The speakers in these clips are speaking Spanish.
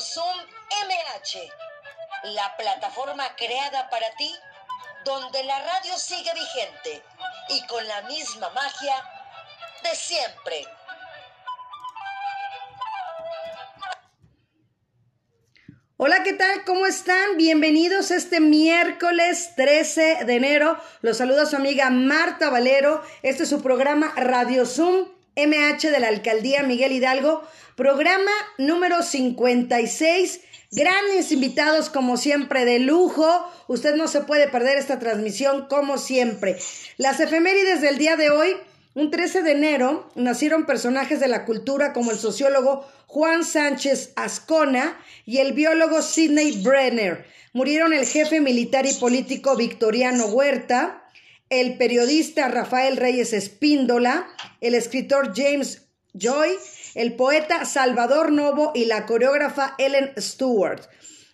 Zoom MH, la plataforma creada para ti, donde la radio sigue vigente y con la misma magia de siempre. Hola, ¿qué tal? ¿Cómo están? Bienvenidos este miércoles 13 de enero. Los saluda su amiga Marta Valero. Este es su programa Radio Zoom MH de la Alcaldía Miguel Hidalgo. Programa número 56. Grandes invitados como siempre de lujo. Usted no se puede perder esta transmisión como siempre. Las efemérides del día de hoy. Un 13 de enero nacieron personajes de la cultura como el sociólogo Juan Sánchez Ascona y el biólogo Sidney Brenner. Murieron el jefe militar y político Victoriano Huerta, el periodista Rafael Reyes Espíndola, el escritor James Joy, el poeta Salvador Novo y la coreógrafa Ellen Stewart.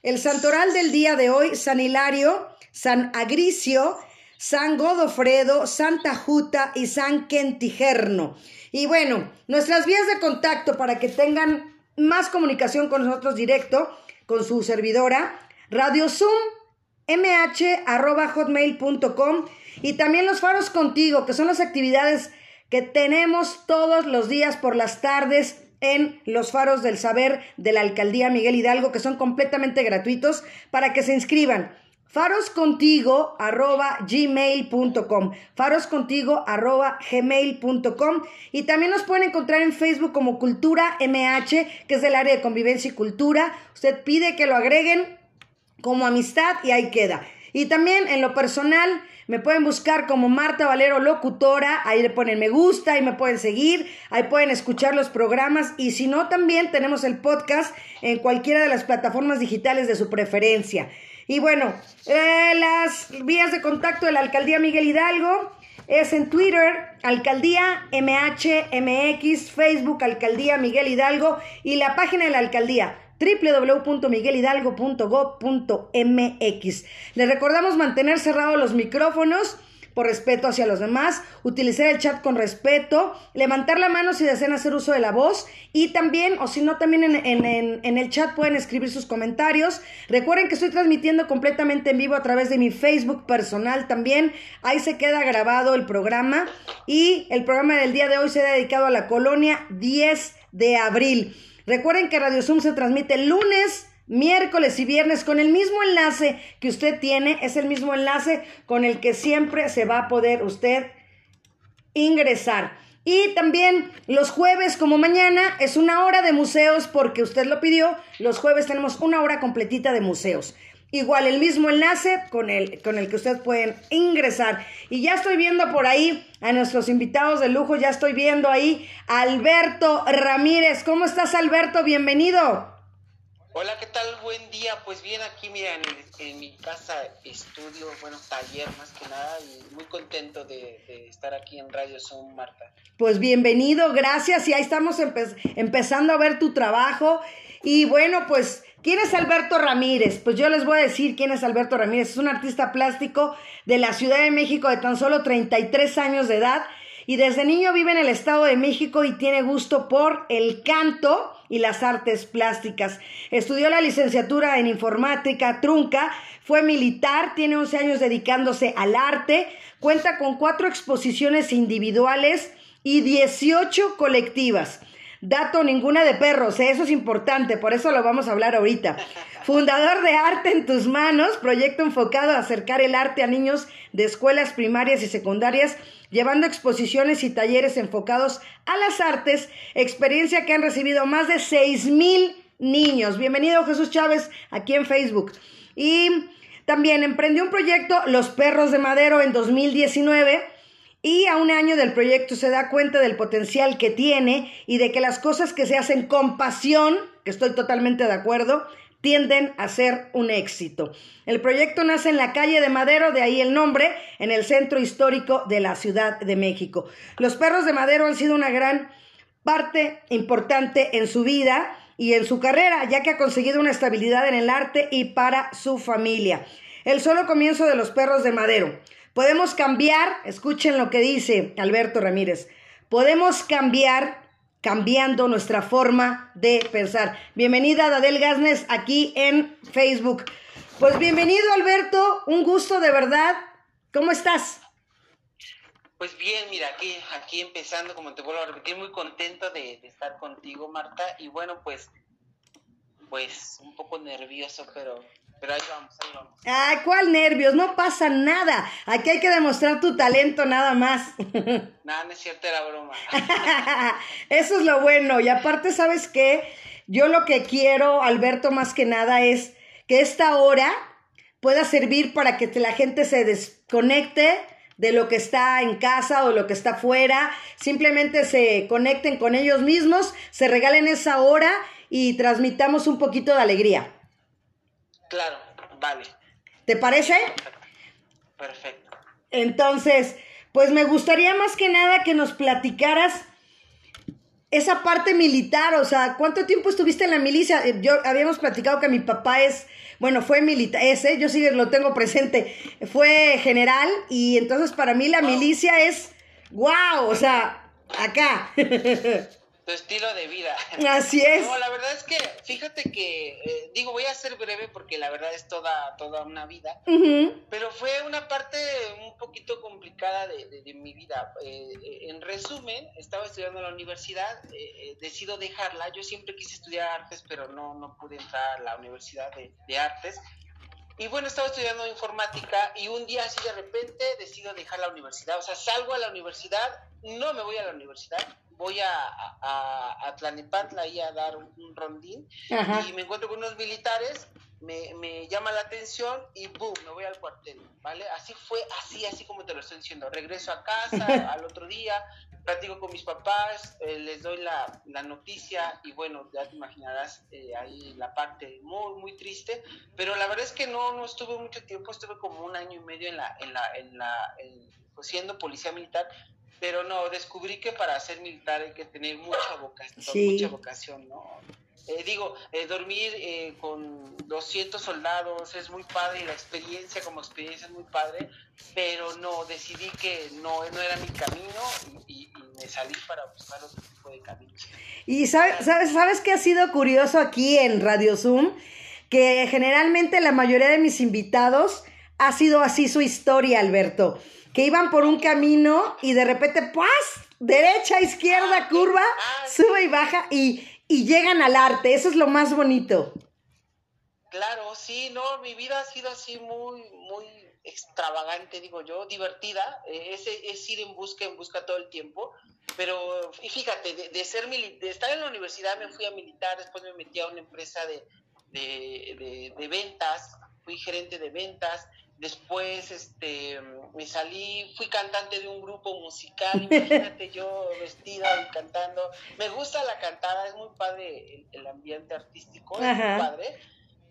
El santoral del día de hoy, San Hilario, San Agricio, San Godofredo, Santa Juta y San Quentijerno. Y bueno, nuestras vías de contacto para que tengan más comunicación con nosotros directo, con su servidora, Radio Zoom, hotmail.com y también los faros contigo, que son las actividades que tenemos todos los días por las tardes en los faros del saber de la alcaldía Miguel Hidalgo, que son completamente gratuitos para que se inscriban. Faroscontigo arroba gmail.com faroscontigo arroba gmail.com y también nos pueden encontrar en Facebook como Cultura MH que es del área de convivencia y cultura. Usted pide que lo agreguen como amistad y ahí queda y también en lo personal me pueden buscar como Marta Valero Locutora, ahí le ponen me gusta, ahí me pueden seguir, ahí pueden escuchar los programas y si no también tenemos el podcast en cualquiera de las plataformas digitales de su preferencia. Y bueno, eh, las vías de contacto de la Alcaldía Miguel Hidalgo es en Twitter, Alcaldía MHMX, Facebook, Alcaldía Miguel Hidalgo y la página de la Alcaldía www.miguelhidalgo.gov.mx. Les recordamos mantener cerrados los micrófonos por respeto hacia los demás, utilizar el chat con respeto, levantar la mano si desean hacer uso de la voz y también, o si no, también en, el chat pueden escribir sus comentarios. Recuerden que estoy transmitiendo completamente en vivo a través de mi Facebook personal también. Ahí se queda grabado el programa y el programa del día de hoy se ha dedicado a la colonia 10 de abril. Recuerden que Radio Zoom se transmite lunes miércoles y viernes con el mismo enlace que usted tiene, es el mismo enlace con el que siempre se va a poder usted ingresar. Y también los jueves como mañana es una hora de museos porque usted lo pidió. Los jueves tenemos una hora completita de museos. Igual el mismo enlace con el, con el que usted pueden ingresar. Y ya estoy viendo por ahí a nuestros invitados de lujo, ya estoy viendo ahí a Alberto Ramírez. ¿Cómo estás Alberto? Bienvenido. Hola, ¿qué tal? Buen día. Pues bien, aquí mira, en, mi casa, estudio, bueno, taller más que nada, y muy contento de, estar aquí en Radio Zoom, Marta. Pues bienvenido, gracias. Y ahí estamos empezando a ver tu trabajo. Y bueno, pues, ¿quién es Alberto Ramírez? Pues yo les voy a decir quién es Alberto Ramírez. Es un artista plástico de la Ciudad de México de tan solo 33 años de edad. Y desde niño vive en el Estado de México y tiene gusto por el canto y las artes plásticas. Estudió la licenciatura en informática trunca, fue militar, tiene 11 años dedicándose al arte, cuenta con cuatro exposiciones individuales y 18 colectivas. Dato ninguna de perros, ¿eh? eso es importante, por eso lo vamos a hablar ahorita. Fundador de Arte en tus manos, proyecto enfocado a acercar el arte a niños de escuelas primarias y secundarias, llevando exposiciones y talleres enfocados a las artes, experiencia que han recibido más de seis mil niños. Bienvenido Jesús Chávez aquí en Facebook. Y también emprendió un proyecto Los Perros de Madero en 2019 y a un año del proyecto se da cuenta del potencial que tiene y de que las cosas que se hacen con pasión, que estoy totalmente de acuerdo, tienden a ser un éxito. El proyecto nace en la calle de Madero, de ahí el nombre, en el centro histórico de la Ciudad de México. Los perros de Madero han sido una gran parte importante en su vida y en su carrera, ya que ha conseguido una estabilidad en el arte y para su familia. El solo comienzo de los perros de Madero. Podemos cambiar, escuchen lo que dice Alberto Ramírez, podemos cambiar cambiando nuestra forma de pensar. Bienvenida Dadel Gasnes aquí en Facebook. Pues bienvenido Alberto, un gusto de verdad. ¿Cómo estás? Pues bien, mira, aquí, aquí empezando, como te vuelvo a repetir, muy contento de, de estar contigo, Marta. Y bueno, pues, pues un poco nervioso, pero pero ahí vamos, ahí vamos. Ay, ¿cuál nervios? No pasa nada. Aquí hay que demostrar tu talento nada más. Nada, no es cierto, era broma. Eso es lo bueno. Y aparte, ¿sabes qué? Yo lo que quiero, Alberto, más que nada es que esta hora pueda servir para que la gente se desconecte de lo que está en casa o lo que está fuera, simplemente se conecten con ellos mismos, se regalen esa hora y transmitamos un poquito de alegría. Claro, vale. ¿Te parece? Perfecto. Entonces, pues me gustaría más que nada que nos platicaras esa parte militar, o sea, ¿cuánto tiempo estuviste en la milicia? Eh, yo habíamos platicado que mi papá es, bueno, fue militar, ese, yo sí lo tengo presente, fue general y entonces para mí la milicia es, wow, o sea, acá. tu estilo de vida. Así es. No, la verdad es que, fíjate que, eh, digo, voy a ser breve porque la verdad es toda, toda una vida, pero fue una parte un poquito complicada de, mi vida. Eh, eh, en resumen, estaba estudiando en la universidad, decido dejarla, yo siempre quise estudiar artes, pero no, no pude entrar a la universidad de, de artes. Y bueno, estaba estudiando informática y un día así de repente decido dejar la universidad. O sea, salgo a la universidad, no me voy a la universidad, voy a, a, a Tlanepantla ahí a dar un, rondín y me encuentro con unos militares, me, me, llama la atención y boom, me voy al cuartel, ¿vale? Así fue, así, así como te lo estoy diciendo. Regreso a casa al otro día, platico con mis papás, eh, les doy la, la, noticia y bueno, ya te imaginarás eh, ahí la parte muy, muy triste, pero la verdad es que no, no estuve mucho tiempo, estuve como un año y medio en la, en la, en la, pues, siendo policía militar, pero no, descubrí que para ser militar hay que tener mucha vocación, mucha vocación, ¿no? Eh, digo, eh, dormir eh, con 200 soldados es muy padre y la experiencia como experiencia es muy padre, pero no, decidí que no, no era mi camino y, me salí para buscar otro tipo de caminos. Y sabes, sabes, sabes que ha sido curioso aquí en Radio Zoom, que generalmente la mayoría de mis invitados ha sido así su historia, Alberto que iban por un camino y de repente, ¡pues! Derecha, izquierda, ah, curva, ah, sube y baja y, y llegan al arte. Eso es lo más bonito. Claro, sí, no, mi vida ha sido así muy, muy extravagante, digo yo, divertida. Eh, es, es, ir en busca, en busca todo el tiempo. Pero, y fíjate, de, ser de estar en la universidad me fui a militar, después me metí a una empresa de, de, de ventas, fui gerente de ventas, Después este, me salí, fui cantante de un grupo musical, imagínate yo vestida y cantando. Me gusta la cantada, es muy padre el, ambiente artístico, es muy padre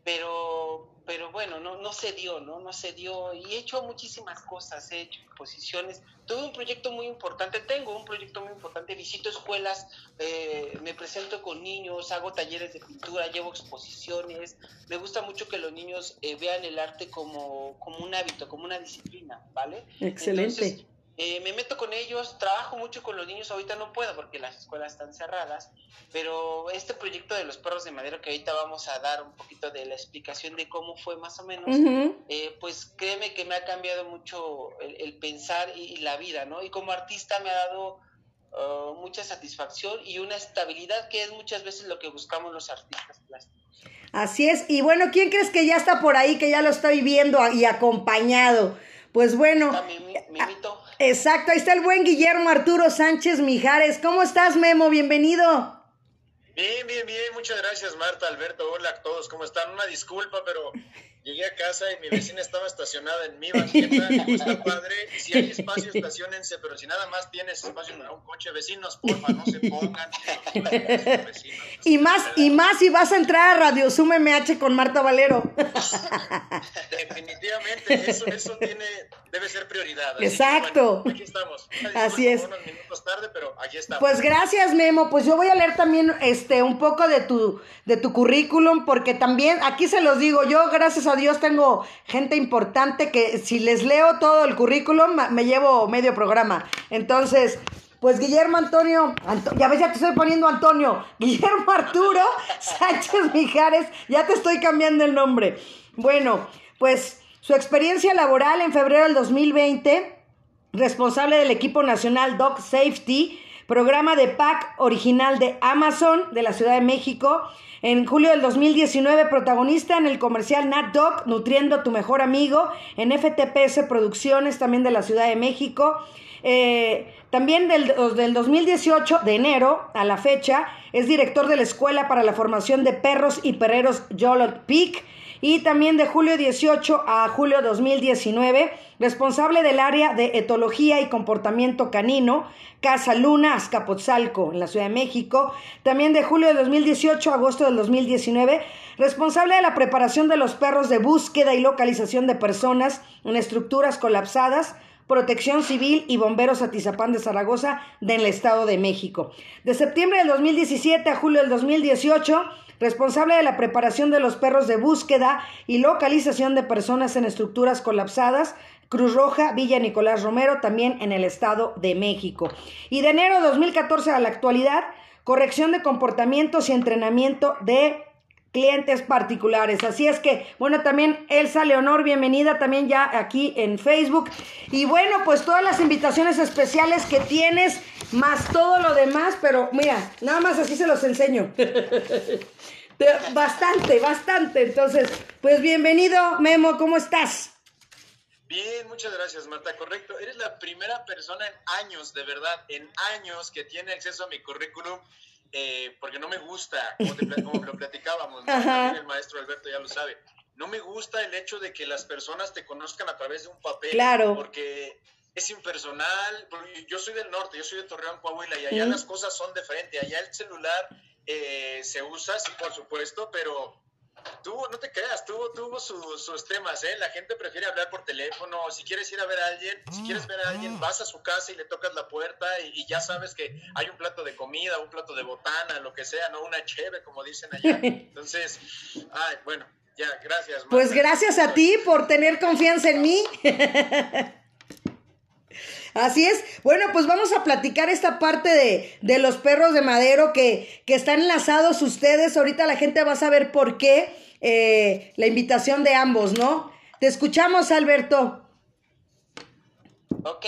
pero, pero bueno, no, no se dio, ¿no? No se dio y he hecho muchísimas cosas, he hecho exposiciones, tuve un proyecto muy importante, tengo un proyecto muy importante, visito escuelas, eh, me presento con niños, hago talleres de pintura, llevo exposiciones, me gusta mucho que los niños eh, vean el arte como, como un hábito, como una disciplina, ¿vale? Excelente. Eh, me meto con ellos, trabajo mucho con los niños, ahorita no puedo porque las escuelas están cerradas, pero este proyecto de los perros de madera que ahorita vamos a dar un poquito de la explicación de cómo fue más o menos, eh, pues créeme que me ha cambiado mucho el, pensar y, la vida, ¿no? Y como artista me ha dado uh, mucha satisfacción y una estabilidad que es muchas veces lo que buscamos los artistas plásticos. Así es, y bueno, ¿quién crees que ya está por ahí, que ya lo está viviendo y acompañado? Pues bueno. Exacto, ahí está el buen Guillermo Arturo Sánchez Mijares. ¿Cómo estás, Memo? Bienvenido. Bien, bien, bien. Muchas gracias, Marta, Alberto. Hola a todos. ¿Cómo están? Una disculpa, pero Llegué a casa y mi vecina estaba estacionada en mi banqueta, digo, está padre, si hay espacio estacionense, pero si nada más tienes espacio para un coche, vecinos, porfa, no se pongan. y más, y más si vas a entrar a Radio Zoom MH con Marta Valero. Definitivamente, eso, eso tiene, debe ser prioridad. Exacto. aquí estamos. Así es. Unos minutos tarde, pero aquí estamos. Pues gracias, Memo. Pues yo voy a leer también este un poco de tu, de tu currículum, porque también, aquí se los digo, yo gracias a Dios tengo gente importante que si les leo todo el currículum me llevo medio programa. Entonces, pues Guillermo Antonio, ya ves, ya te estoy poniendo Antonio, Guillermo Arturo Sánchez Mijares, ya te estoy cambiando el nombre. Bueno, pues su experiencia laboral en febrero del 2020, responsable del equipo nacional Dog Safety, programa de PAC original de Amazon de la Ciudad de México. En julio del 2019, protagonista en el comercial Nat Dog, Nutriendo tu mejor amigo, en FTPS Producciones, también de la Ciudad de México. Eh, también del, del 2018, de enero a la fecha, es director de la Escuela para la Formación de Perros y Perreros Yolot Peak. Y también de julio 18 a julio 2019, responsable del área de etología y comportamiento canino, Casa Luna, Azcapotzalco, en la Ciudad de México. También de julio de 2018 a agosto del 2019, responsable de la preparación de los perros de búsqueda y localización de personas en estructuras colapsadas Protección Civil y Bomberos Atizapán de Zaragoza del Estado de México. De septiembre del 2017 a julio del 2018, responsable de la preparación de los perros de búsqueda y localización de personas en estructuras colapsadas, Cruz Roja, Villa Nicolás Romero, también en el Estado de México. Y de enero de 2014 a la actualidad, corrección de comportamientos y entrenamiento de clientes particulares. Así es que, bueno, también Elsa Leonor, bienvenida también ya aquí en Facebook. Y bueno, pues todas las invitaciones especiales que tienes, más todo lo demás, pero mira, nada más así se los enseño. bastante, bastante. Entonces, pues bienvenido, Memo, ¿cómo estás? Bien, muchas gracias, Marta. Correcto. Eres la primera persona en años, de verdad, en años que tiene acceso a mi currículum eh, porque no me gusta, como, lo platicábamos, el maestro Alberto ya lo sabe, no me gusta el hecho de que las personas te conozcan a través de un papel, claro. porque es impersonal, yo soy del norte, yo soy de Torreón, Coahuila, y allá las cosas son de frente, allá el celular eh, se usa, sí, por supuesto, pero Tuvo, no te creas, tuvo, tuvo sus temas, ¿eh? La gente prefiere hablar por teléfono, si quieres ir a ver a alguien, si mm, quieres ver a alguien, mm. vas a su casa y le tocas la puerta y, ya sabes que hay un plato de comida, un plato de botana, lo que sea, ¿no? Una cheve, como dicen allá. Entonces, ay, bueno, ya, gracias. Pues gracias a ti por tener confianza en mí. Así es. Bueno, pues vamos a platicar esta parte de, de los perros de madero que, que, están enlazados ustedes. Ahorita la gente va a saber por qué eh, la invitación de ambos, ¿no? Te escuchamos, Alberto. Ok,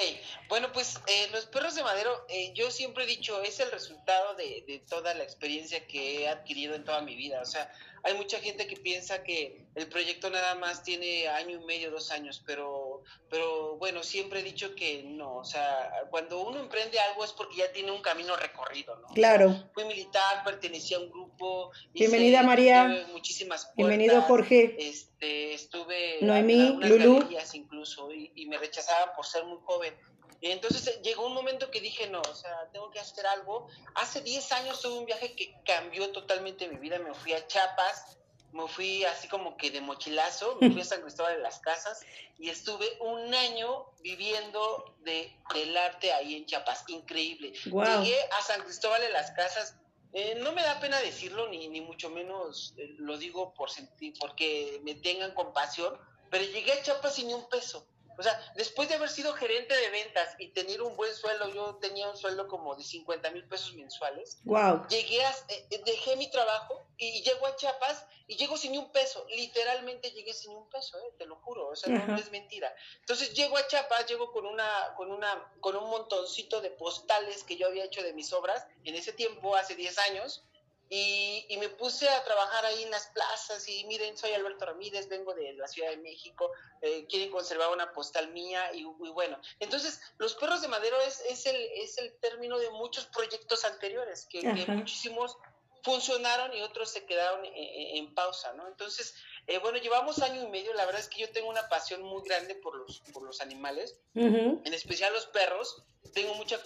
bueno, pues eh, los perros de madero, eh, yo siempre he dicho, es el resultado de, de, toda la experiencia que he adquirido en toda mi vida. O sea, hay mucha gente que piensa que el proyecto nada más tiene año y medio, dos años, pero, pero bueno, siempre he dicho que no, o sea, cuando uno emprende algo es porque ya tiene un camino recorrido, ¿no? Claro. fui militar, pertenecía a un grupo. Bienvenida María. Muchísimas Bienvenido Jorge. Este, estuve Noemí, Lulú. incluso y, y me rechazaban por ser muy joven entonces eh, llegó un momento que dije, no, o sea, tengo que hacer algo. Hace 10 años tuve un viaje que cambió totalmente mi vida. Me fui a Chiapas, me fui así como que de mochilazo, me fui a San Cristóbal de las Casas y estuve un año viviendo de, del arte ahí en Chiapas. Increíble. Llegué a San Cristóbal de las Casas. Eh, no me da pena decirlo, ni, ni mucho menos eh, lo digo por sentir, porque me tengan compasión, pero llegué a Chiapas sin ni un peso. O sea, después de haber sido gerente de ventas y tener un buen sueldo, yo tenía un sueldo como de 50 mil pesos mensuales. Wow. Llegué a, eh, eh, dejé mi trabajo y llego a Chiapas y llego sin un peso. Literalmente llegué sin un peso, eh, te lo juro. O sea, no es mentira. Entonces llego a Chiapas, llego con una, con una, con un montoncito de postales que yo había hecho de mis obras en ese tiempo, hace 10 años y, y, me puse a trabajar ahí en las plazas y miren, soy Alberto Ramírez, vengo de la Ciudad de México, eh, quieren conservar una postal mía y, bueno. Entonces, los perros de madero es, es, el, es el término de muchos proyectos anteriores, que, que muchísimos funcionaron y otros se quedaron en, pausa, ¿no? Entonces, eh, bueno, llevamos año y medio, la verdad es que yo tengo una pasión muy grande por los, por los animales, en especial los perros, tengo mucha,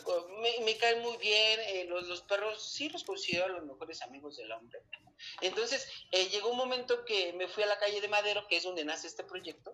me, me caen muy bien, eh, los, los, perros sí los considero los mejores amigos del hombre. Entonces, eh, llegó un momento que me fui a la calle de Madero, que es donde nace este proyecto,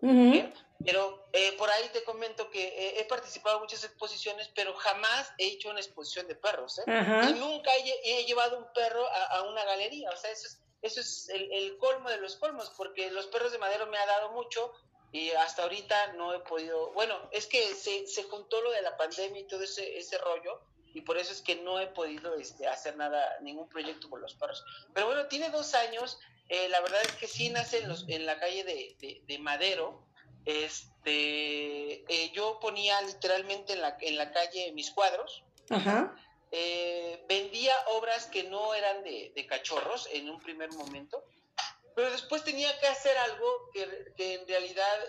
pero por ahí te comento que he participado en muchas exposiciones, pero jamás he hecho una exposición de perros, y nunca he, he llevado un perro a, a una galería. O sea, eso es, eso es el, colmo de los colmos, porque los perros de madero me ha dado mucho y hasta ahorita no he podido. Bueno, es que se, se juntó lo de la pandemia y todo ese, ese rollo. y por eso es que no he podido este, hacer nada, ningún proyecto con los perros. Pero bueno, tiene dos años, eh, la verdad es que sí nace en, los, en la calle de, de, Madero, este, eh, yo ponía literalmente en la, en la calle mis cuadros, eh, vendía obras que no eran de, de, cachorros en un primer momento, pero después tenía que hacer algo que, que en realidad,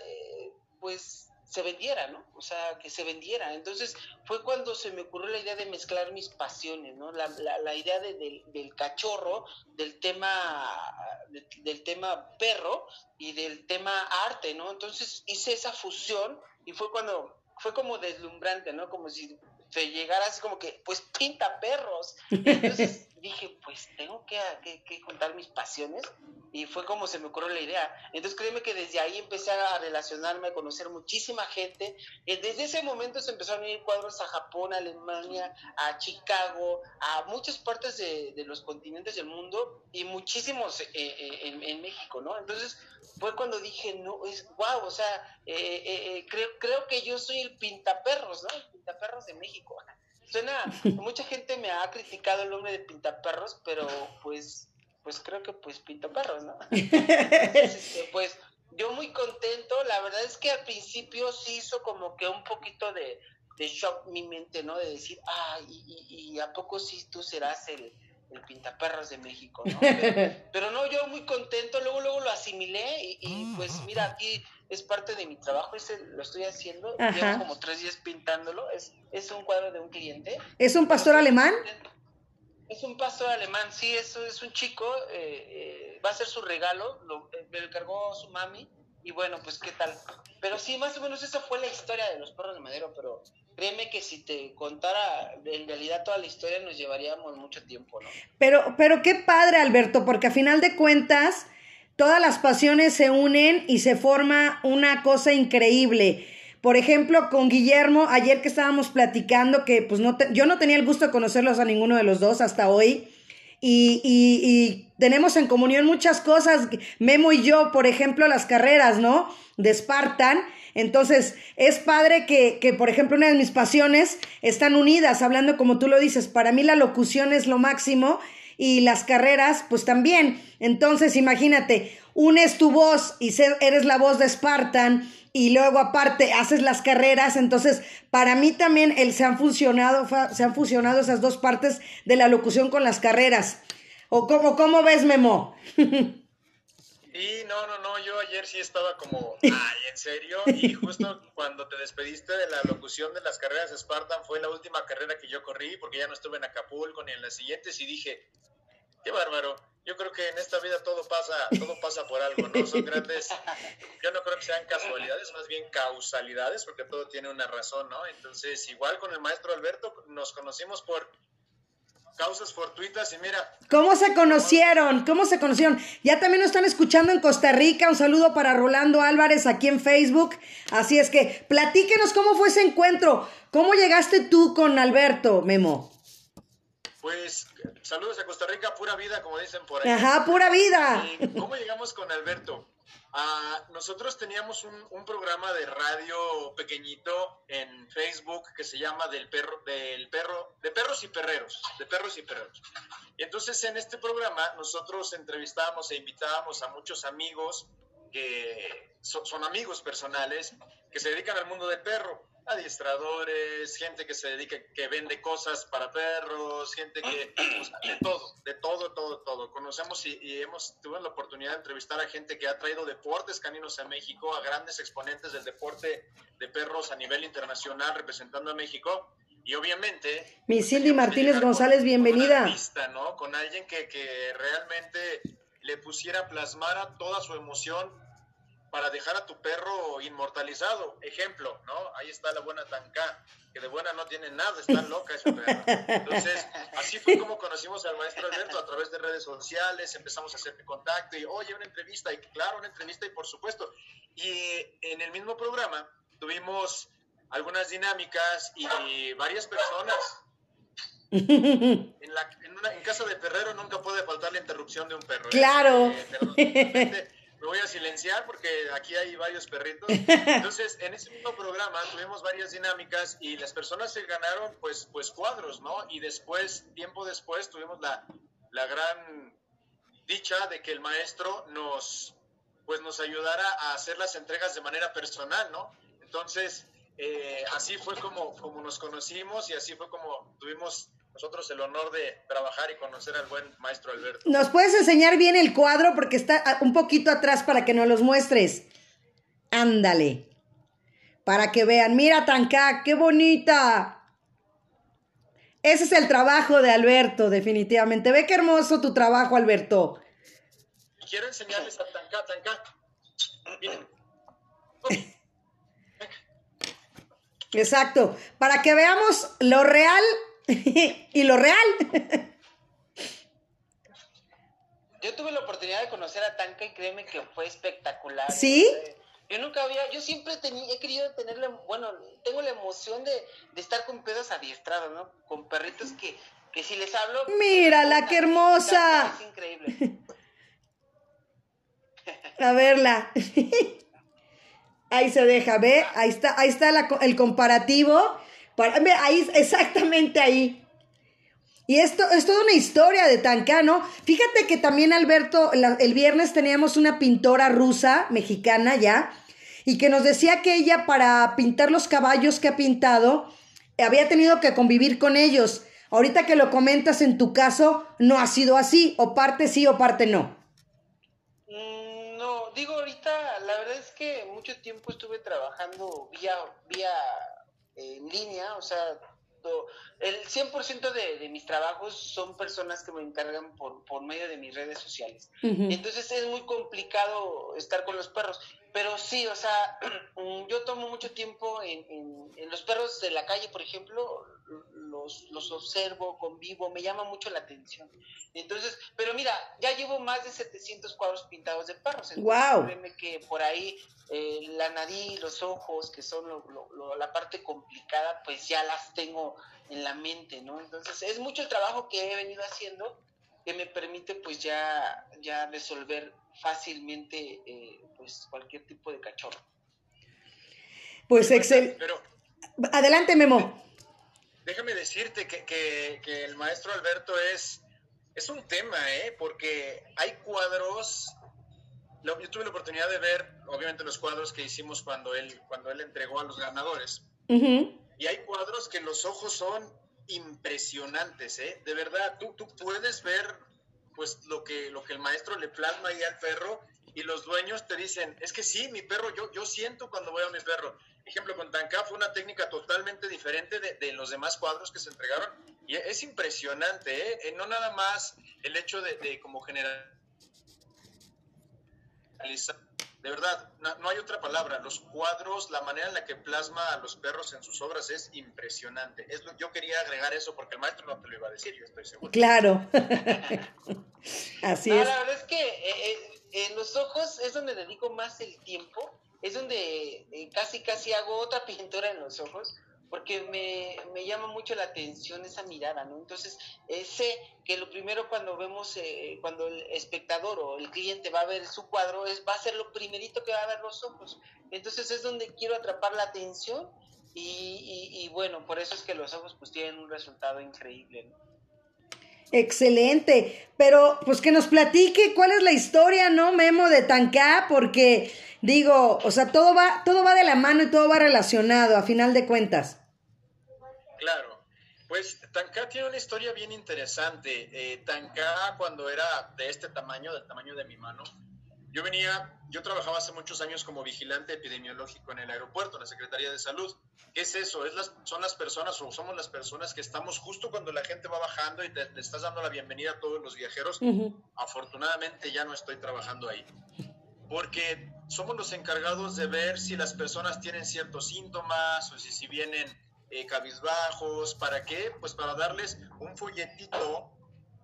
pues se vendiera, ¿no? O sea, que se vendiera. Entonces fue cuando se me ocurrió la idea de mezclar mis pasiones, ¿no? La, la, idea de, del, cachorro, del tema, del tema perro y del tema arte, ¿no? Entonces hice esa fusión y fue cuando, fue como deslumbrante, ¿no? Como si se llegara así como que, pues pinta perros. Entonces dije, pues tengo que, que, que juntar mis pasiones y fue como se me ocurrió la idea. Entonces créeme que desde ahí empecé a relacionarme, a conocer muchísima gente. Eh, desde ese momento se empezaron a ir cuadros a Japón, Alemania, a Chicago, a muchas partes de, los continentes del mundo y muchísimos eh, eh, en, México, ¿no? Entonces fue cuando dije, no, es wow, o sea, creo, creo que yo soy el pintaperros, ¿no? El pintaperros de México. Suena, mucha gente me ha criticado el nombre de pintaperros, pero pues pues creo que pues pinto perros, ¿no? Este, pues yo muy contento, la verdad es que al principio sí hizo como que un poquito de, shock mi mente, ¿no? De decir, ah, y, a poco sí tú serás el, el pintaperros de México, ¿no? Pero, no, yo muy contento, luego, luego lo asimilé y, pues mira, aquí es parte de mi trabajo, ese lo estoy haciendo, llevo como tres días pintándolo, es, es un cuadro de un cliente. ¿Es un pastor alemán? Es un pastor alemán, sí, eso es un chico, eh, eh, va a ser su regalo, lo, eh, me lo encargó su mami, y bueno, pues qué tal. Pero sí, más o menos esa fue la historia de los perros de madero, pero créeme que si te contara en realidad toda la historia nos llevaríamos mucho tiempo, ¿no? Pero, pero qué padre, Alberto, porque a final de cuentas todas las pasiones se unen y se forma una cosa increíble. Por ejemplo, con Guillermo, ayer que estábamos platicando, que pues no yo no tenía el gusto de conocerlos a ninguno de los dos hasta hoy. Y, y, tenemos en comunión muchas cosas, Memo y yo, por ejemplo, las carreras, ¿no? De Spartan. Entonces, es padre que, que, por ejemplo, una de mis pasiones están unidas, hablando como tú lo dices. Para mí la locución es lo máximo y las carreras, pues también. Entonces, imagínate, unes tu voz y eres la voz de Spartan y luego aparte haces las carreras, entonces para mí también el, se, han funcionado, se han fusionado esas dos partes de la locución con las carreras. ¿O cómo, cómo ves, Memo? Y no, no, no, yo ayer sí estaba como, ay, en serio, y justo cuando te despediste de la locución de las carreras de Spartan fue la última carrera que yo corrí, porque ya no estuve en Acapulco ni en las siguientes, y dije, qué bárbaro, yo creo que en esta vida todo pasa, todo pasa por algo, ¿no? Son grandes, yo no creo que sean casualidades, más bien causalidades, porque todo tiene una razón, ¿no? Entonces, igual con el maestro Alberto, nos conocimos por causas fortuitas y mira. ¿Cómo se conocieron? ¿Cómo se conocieron? Ya también nos están escuchando en Costa Rica. Un saludo para Rolando Álvarez aquí en Facebook. Así es que platíquenos cómo fue ese encuentro. ¿Cómo llegaste tú con Alberto, Memo? Pues saludos a Costa Rica, pura vida, como dicen por ahí. Ajá, pura vida. ¿Cómo llegamos con Alberto? Ah, nosotros teníamos un, programa de radio pequeñito en Facebook que se llama del perro, del perro, de perros y perreros, de perros y perreros. Y entonces en este programa nosotros entrevistábamos e invitábamos a muchos amigos que son amigos personales que se dedican al mundo del perro adiestradores, gente que se dedica, que vende cosas para perros, gente que, de todo, de todo, todo, todo. Conocemos y, hemos, tuve la oportunidad de entrevistar a gente que ha traído deportes caninos a México, a grandes exponentes del deporte de perros a nivel internacional representando a México. Y obviamente... Mi Cindy Martínez González, bienvenida. Con, ¿no? con alguien que, que realmente le pusiera, plasmara toda su emoción para dejar a tu perro inmortalizado. Ejemplo, ¿no? Ahí está la buena Tanca, que de buena no tiene nada, está loca esa perra. Entonces, así fue como conocimos al maestro Alberto a través de redes sociales, empezamos a hacer contacto y, oye, una entrevista, y claro, una entrevista y por supuesto. Y en el mismo programa tuvimos algunas dinámicas y varias personas. En, la, en, una, en casa de perrero nunca puede faltar la interrupción de un perro. ¿eh? Claro. Eh, me voy a silenciar porque aquí hay varios perritos. Entonces, en ese mismo programa tuvimos varias dinámicas y las personas se ganaron pues, pues cuadros, ¿no? Y después, tiempo después, tuvimos la, la gran dicha de que el maestro nos, pues, nos ayudara a hacer las entregas de manera personal, ¿no? Entonces, eh, así fue como, como nos conocimos y así fue como tuvimos nosotros el honor de trabajar y conocer al buen maestro Alberto. ¿Nos puedes enseñar bien el cuadro? Porque está un poquito atrás para que nos los muestres. Ándale. Para que vean. Mira, Tanca, qué bonita. Ese es el trabajo de Alberto, definitivamente. Ve qué hermoso tu trabajo, Alberto. Quiero enseñarles a Tanca, Tanca. Miren. Exacto. Para que veamos lo real y lo real. Yo tuve la oportunidad de conocer a Tanca y créeme que fue espectacular. ¿Sí? Yo nunca había, yo siempre tenía, he querido tenerle, bueno, tengo la emoción de, estar con pedos adiestrados, ¿no? Con perritos que, que si les hablo... Mírala, qué hermosa. Es increíble. A verla. Ahí se deja, ve, ahí está, ahí está el comparativo ahí, exactamente ahí. Y esto es toda una historia de Tancano. Fíjate que también Alberto, el viernes teníamos una pintora rusa, mexicana ya, y que nos decía que ella para pintar los caballos que ha pintado, había tenido que convivir con ellos. Ahorita que lo comentas en tu caso, no ha sido así, o parte sí o parte no. Mm, no, digo ahorita, la verdad es que mucho tiempo estuve trabajando vía en línea, o sea, el 100% de, de mis trabajos son personas que me encargan por, por medio de mis redes sociales. Entonces es muy complicado estar con los perros. Pero sí, o sea, yo tomo mucho tiempo en, en, los perros de la calle, por ejemplo, los, los observo, convivo, me llama mucho la atención. Entonces, pero mira, ya llevo más de 700 cuadros pintados de perros. Entonces, wow. que por ahí eh, la nariz, los ojos, que son la parte complicada, pues ya las tengo en la mente, ¿no? Entonces, es mucho el trabajo que he venido haciendo que me permite pues ya, ya resolver fácilmente eh, pues cualquier tipo de cachorro. Pues excelente. Adelante, Memo. Déjame decirte que, que, el maestro Alberto es, es un tema, ¿eh? Porque hay cuadros yo tuve la oportunidad de ver, obviamente, los cuadros que hicimos cuando él, cuando él entregó a los ganadores. Y hay cuadros que los ojos son impresionantes, ¿eh? De verdad, tú, tú puedes ver pues lo que, lo que el maestro le plasma ahí al perro y los dueños te dicen, es que sí, mi perro, yo, yo siento cuando veo a mi perro. Ejemplo, con Tanka fue una técnica totalmente diferente de, los demás cuadros que se entregaron y es impresionante, ¿eh? eh no nada más el hecho de, de como generar de verdad, no, hay otra palabra. Los cuadros, la manera en la que plasma a los perros en sus obras es impresionante. Es yo quería agregar eso porque el maestro no te lo iba a decir, yo estoy seguro. Claro. Así es. La verdad es que eh, eh, en los ojos es donde dedico más el tiempo. Es donde eh, casi, casi hago otra pintura en los ojos porque me, me, llama mucho la atención esa mirada, ¿no? Entonces, eh, sé que lo primero cuando vemos, eh, cuando el espectador o el cliente va a ver su cuadro, es, va a ser lo primerito que va a ver los ojos. Entonces, es donde quiero atrapar la atención y, y, bueno, por eso es que los ojos pues tienen un resultado increíble, ¿no? Excelente, pero pues que nos platique cuál es la historia, ¿no, Memo de Tanca? Porque digo, o sea, todo va, todo va de la mano y todo va relacionado a final de cuentas. Claro, pues Tanca tiene una historia bien interesante. Eh, Tanca cuando era de este tamaño, del tamaño de mi mano, yo venía, yo trabajaba hace muchos años como vigilante epidemiológico en el aeropuerto, en la Secretaría de Salud. ¿Qué es eso? Es las, son las personas o somos las personas que estamos justo cuando la gente va bajando y te, estás dando la bienvenida a todos los viajeros. Afortunadamente ya no estoy trabajando ahí. Porque somos los encargados de ver si las personas tienen ciertos síntomas o si, si vienen eh, cabizbajos. ¿Para qué? Pues para darles un folletito.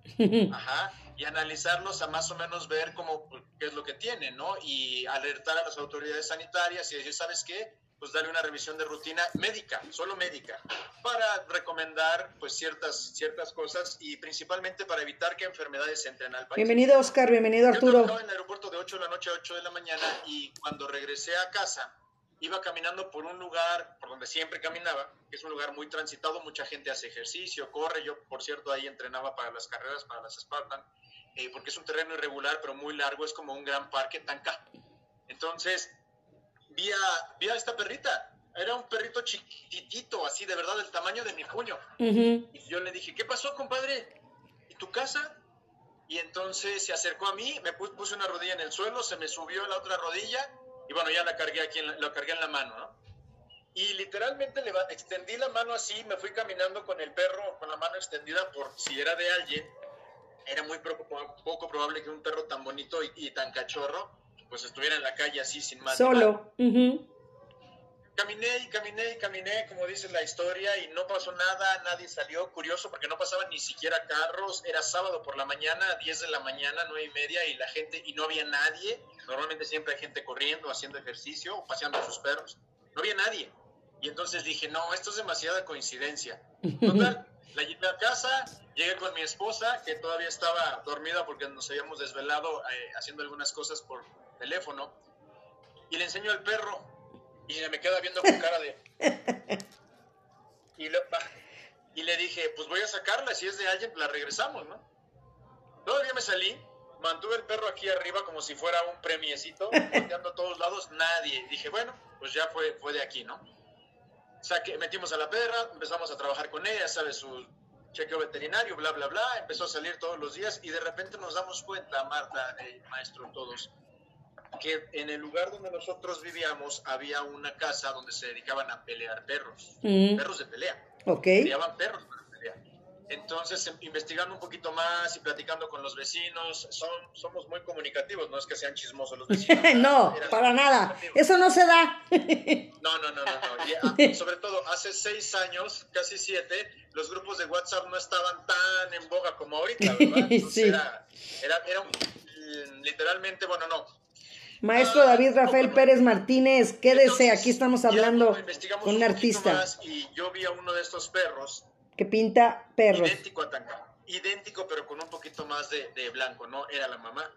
Ajá y analizarlos a más o menos ver cómo, qué es lo que tienen, ¿no? Y alertar a las autoridades sanitarias y decir, ¿sabes qué? pues darle una revisión de rutina médica, solo médica, para recomendar pues ciertas, ciertas cosas y principalmente para evitar que enfermedades entren al país. Bienvenido Oscar, bienvenido Arturo. Yo estaba en el aeropuerto de 8 de la noche a 8 de la mañana y cuando regresé a casa iba caminando por un lugar por donde siempre caminaba, que es un lugar muy transitado, mucha gente hace ejercicio, corre, yo por cierto ahí entrenaba para las carreras, para las Spartan, eh, porque es un terreno irregular pero muy largo, es como un gran parque, Tanca. Entonces, vi a, esta perrita. Era un perrito chiquitito, así de verdad, del tamaño de mi puño. Y yo le dije, ¿qué pasó, compadre? ¿Y tu casa? Y entonces se acercó a mí, me puse una rodilla en el suelo, se me subió la otra rodilla y bueno, ya la cargué aquí, en la, cargué en la mano, ¿no? Y literalmente le extendí la mano así, me fui caminando con el perro con la mano extendida por si era de alguien. Era muy poco, probable que un perro tan bonito y tan cachorro pues estuviera en la calle así sin más. Solo. Caminé y caminé y caminé, como dice la historia, y no pasó nada, nadie salió. Curioso porque no pasaban ni siquiera carros. Era sábado por la mañana, 10 de la mañana, 9 y media, y la gente, y no había nadie. Normalmente siempre hay gente corriendo, haciendo ejercicio o paseando a sus perros. No había nadie. Y entonces dije, no, esto es demasiada coincidencia. Total, la llevé a casa, llegué con mi esposa, que todavía estaba dormida porque nos habíamos desvelado eh, haciendo algunas cosas por teléfono y le enseño al perro y me queda viendo con cara de... Y, y le dije, pues voy a sacarla, si es de alguien, la regresamos, ¿no? Todavía me salí, mantuve el perro aquí arriba como si fuera un premiecito, volteando a todos lados, nadie. Dije, bueno, pues ya fue, fue de aquí, ¿no? Saque, metimos a la perra, empezamos a trabajar con ella, ¿sabes? Su chequeo veterinario, bla, bla, bla, empezó a salir todos los días y de repente nos damos cuenta, Marta, el maestro, todos, que en el lugar donde nosotros vivíamos había una casa donde se dedicaban a pelear perros, mm. perros de pelea. Ok. Peleaban perros. Entonces, em, investigando un poquito más y platicando con los vecinos, son, somos muy comunicativos, no es que sean chismosos los vecinos. no, para nada. Eso no se da. no, no, no, no. Ah, sobre todo, hace seis años, casi siete, los grupos de WhatsApp no estaban tan en boga como ahorita, ¿verdad? sí. era, era, era literalmente, bueno, no, Maestro David Rafael Pérez Martínez, quédese, aquí estamos hablando con un artista. y yo vi a uno de estos perros. Que pinta perros. Idéntico a Tanca. Idéntico, pero con un poquito más de, blanco, ¿no? Era la mamá.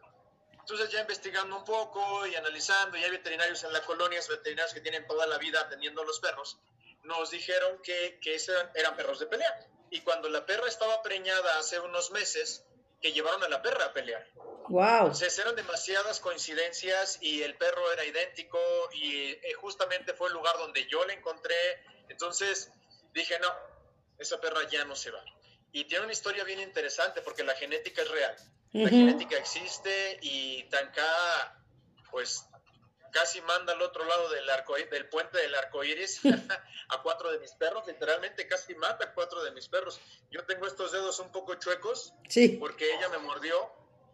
Entonces ya investigando un poco y analizando, y hay veterinarios en la colonia, veterinarios que tienen toda la vida atendiendo a los perros, nos dijeron que, que eran, eran perros de pelea. Y cuando la perra estaba preñada hace unos meses, que llevaron a la perra a pelear. Wow. Entonces eran demasiadas coincidencias y el perro era idéntico y eh, justamente fue el lugar donde yo le encontré. Entonces dije, no, esa perra ya no se va. Y tiene una historia bien interesante porque la genética es real. La genética existe y Tanka, pues casi manda al otro lado del, arco, del puente del arco iris a cuatro de mis perros, literalmente casi mata a cuatro de mis perros. Yo tengo estos dedos un poco chuecos sí. porque ella me mordió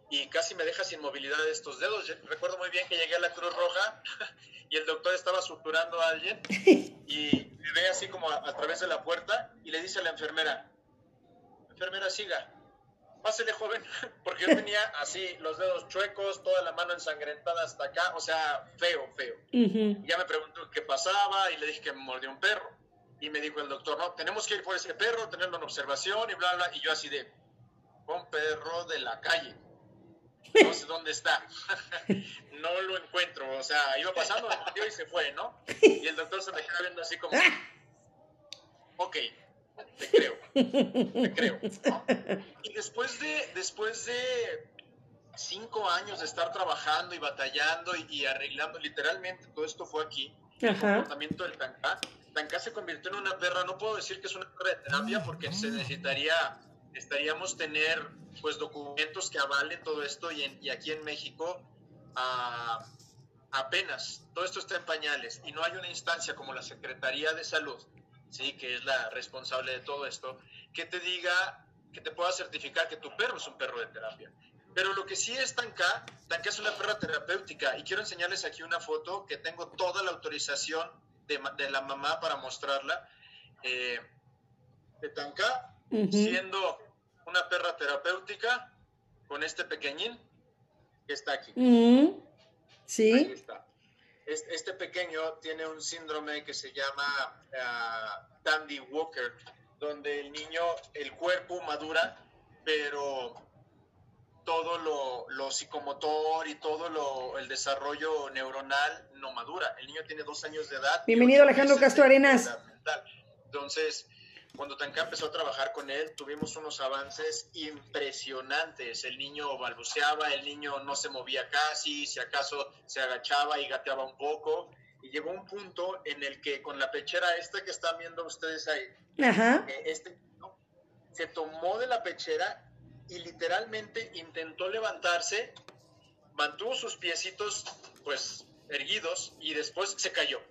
y casi me deja sin movilidad estos dedos. Recuerdo muy bien que llegué a la Cruz Roja y el doctor estaba suturando a alguien y me ve así como a, través de la puerta y le dice a la enfermera, enfermera siga, pásele joven, porque yo tenía así los dedos chuecos, toda la mano ensangrentada hasta acá, o sea, feo, feo. Ya me preguntó qué pasaba y le dije que me mordió un perro. Y me dijo el doctor, no, tenemos que ir por ese perro, tenerlo en observación y bla, bla. Y yo así de, un perro de la calle. No sé dónde está. no lo encuentro. O sea, iba pasando, y se fue, ¿no? Y el doctor se me queda viendo así como, ok, te creo, te creo. Y después de, después de cinco años de estar trabajando y batallando y, arreglando, literalmente todo esto fue aquí, el comportamiento del Tanká. Tanká se convirtió en una perra, no puedo decir que es una perra de terapia porque se necesitaría, estaríamos tener pues documentos que avalen todo esto y, y aquí en México apenas, todo esto está en pañales y no hay una instancia como la Secretaría de Salud ¿sí? que es la responsable de todo esto, que te diga, que te pueda certificar que tu perro es un perro de terapia. Pero lo que sí es Tanka, Tanka es una perra terapéutica y quiero enseñarles aquí una foto que tengo toda la autorización de, de la mamá para mostrarla, eh, de Tanka, siendo una perra terapéutica con este pequeñín que está aquí. Sí. Ahí está. este pequeño tiene un síndrome que se llama uh, Dandy Walker, donde el niño, el cuerpo madura, pero todo lo, lo, psicomotor y todo lo, el desarrollo neuronal no madura. El niño tiene dos años de edad. Bienvenido Alejandro Castro Arenas. Entonces, cuando Tanca empezó a trabajar con él, tuvimos unos avances impresionantes. El niño balbuceaba, el niño no se movía casi, si acaso se agachaba y gateaba un poco. Y llegó un punto en el que con la pechera esta que están viendo ustedes ahí, eh, este se tomó de la pechera y literalmente intentó levantarse, mantuvo sus piecitos pues erguidos y después se cayó,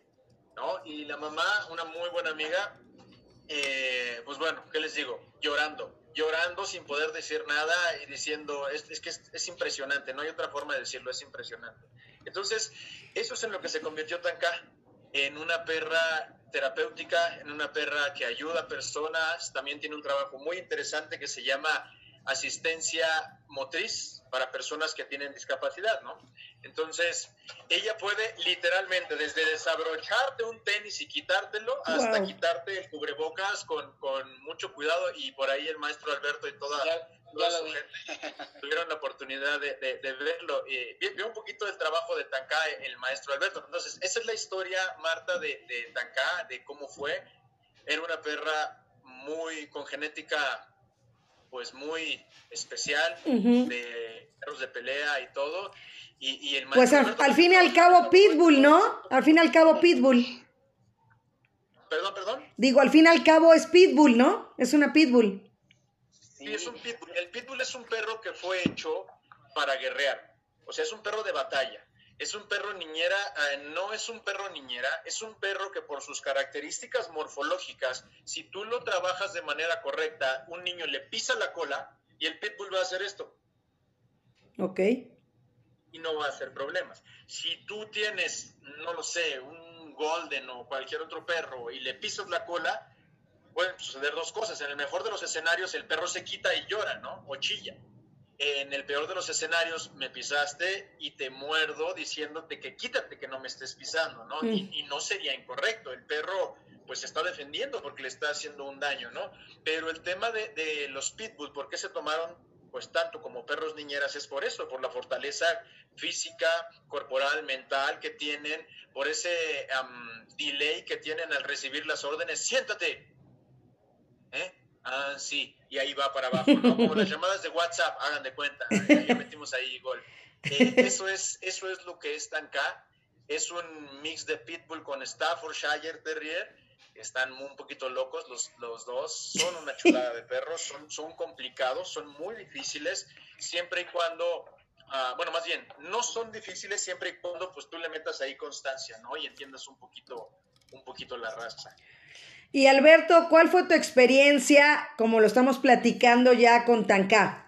¿no? Y la mamá, una muy buena amiga, eh, pues bueno, ¿qué les digo? Llorando, llorando sin poder decir nada y diciendo, es, que es, impresionante, no hay otra forma de decirlo, es impresionante. Entonces, eso es en lo que se convirtió Tanka, en una perra terapéutica, en una perra que ayuda a personas, también tiene un trabajo muy interesante que se llama asistencia motriz para personas que tienen discapacidad, ¿no? Entonces, ella puede literalmente desde desabrocharte un tenis y quitártelo hasta quitarte el cubrebocas con, con, mucho cuidado y por ahí el maestro Alberto y toda, ya, su gente tuvieron la oportunidad de, de, verlo. y vio un poquito del trabajo de Tanká, el maestro Alberto. Entonces, esa es la historia, Marta, de, de Tanká, de cómo fue. Era una perra muy con genética pues muy especial de perros de pelea y todo. Y, el pues al, fin y al cabo Pitbull, ¿no? Al fin y al cabo Pitbull. Perdón, perdón. Digo, al fin y al cabo es Pitbull, ¿no? Es una Pitbull. Sí, es un Pitbull. El Pitbull es un perro que fue hecho para guerrear. O sea, es un perro de batalla es un perro niñera, eh, no es un perro niñera, es un perro que por sus características morfológicas, si tú lo trabajas de manera correcta, un niño le pisa la cola y el pitbull va a hacer esto. Ok. Y no va a hacer problemas. Si tú tienes, no lo sé, un golden o cualquier otro perro y le pisas la cola, pueden suceder dos cosas. En el mejor de los escenarios, el perro se quita y llora, ¿no? O chilla en el peor de los escenarios me pisaste y te muerdo diciéndote que quítate que no me estés pisando, ¿no? Y, mm. no sería incorrecto. El perro pues se está defendiendo porque le está haciendo un daño, ¿no? Pero el tema de, los pitbull, ¿por qué se tomaron pues tanto como perros niñeras? Es por eso, por la fortaleza física, corporal, mental que tienen, por ese delay que tienen al recibir las órdenes. Siéntate. ¿Eh? Ah, sí, y ahí va para abajo, ¿no? Como las llamadas de WhatsApp, hagan de cuenta, ya metimos ahí gol. Eh, eso, es, eso es lo que es Tanka, es un mix de Pitbull con Staffordshire Terrier, están un poquito locos los, los dos, son una chulada de perros, son, son complicados, son muy difíciles, siempre y cuando, ah, bueno, más bien, no son difíciles siempre y cuando pues tú le metas ahí constancia, ¿no? Y entiendas un poquito, un poquito la raza. Y Alberto, ¿cuál fue tu experiencia, como lo estamos platicando ya con Tanká?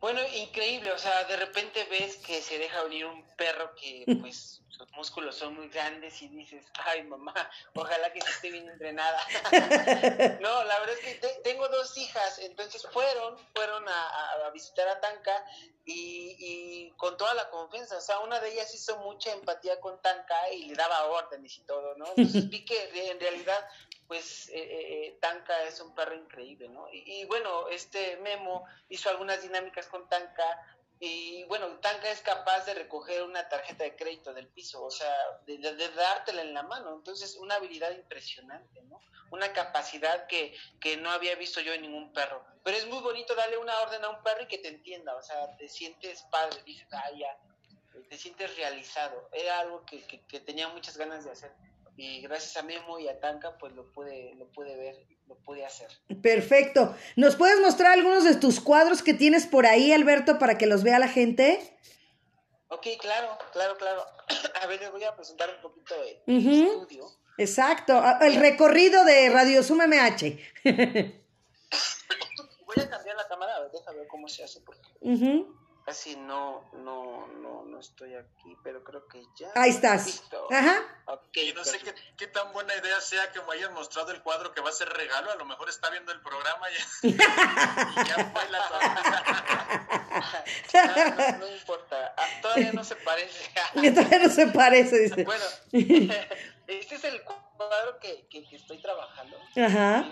Bueno, increíble, o sea, de repente ves que se deja venir un perro que pues sus músculos son muy grandes y dices, ay mamá, ojalá que esté bien entrenada. no, la verdad es que tengo dos hijas, entonces fueron, fueron a, visitar a Tanka y, con toda la confianza, o sea, una de ellas hizo mucha empatía con Tanka y le daba órdenes y todo, ¿no? Entonces vi que en realidad pues eh, eh, eh, Tanka es un perro increíble, ¿no? Y, y, bueno, este Memo hizo algunas dinámicas con Tanka y bueno, Tanka es capaz de recoger una tarjeta de crédito del piso, o sea, de, dártela en la mano. Entonces, una habilidad impresionante, ¿no? Una capacidad que, que no había visto yo en ningún perro. Pero es muy bonito darle una orden a un perro y que te entienda, o sea, te sientes padre, dices, ah, ya, te sientes realizado. Era algo que, que, que tenía muchas ganas de hacer y gracias a Memo y a Tanka pues lo pude, lo pude ver, lo pude hacer. Perfecto. ¿Nos puedes mostrar algunos de tus cuadros que tienes por ahí, Alberto, para que los vea la gente? Ok, claro, claro, claro. A ver, les voy a presentar un poquito de estudio. Exacto, el recorrido de Radio Sum MH. voy a cambiar la cámara, a ver, déjame ver cómo se hace. Porque casi no, no, no, no estoy aquí, pero creo que ya. Ahí estás. Ajá. Okay, y no sé qué, qué, tan buena idea sea que me hayan mostrado el cuadro que va a ser regalo. A lo mejor está viendo el programa y, ya fue la no, no, importa. Ah, todavía no se parece. Que todavía no se parece, dice. Bueno, este es el cuadro que, que, estoy trabajando. Ajá.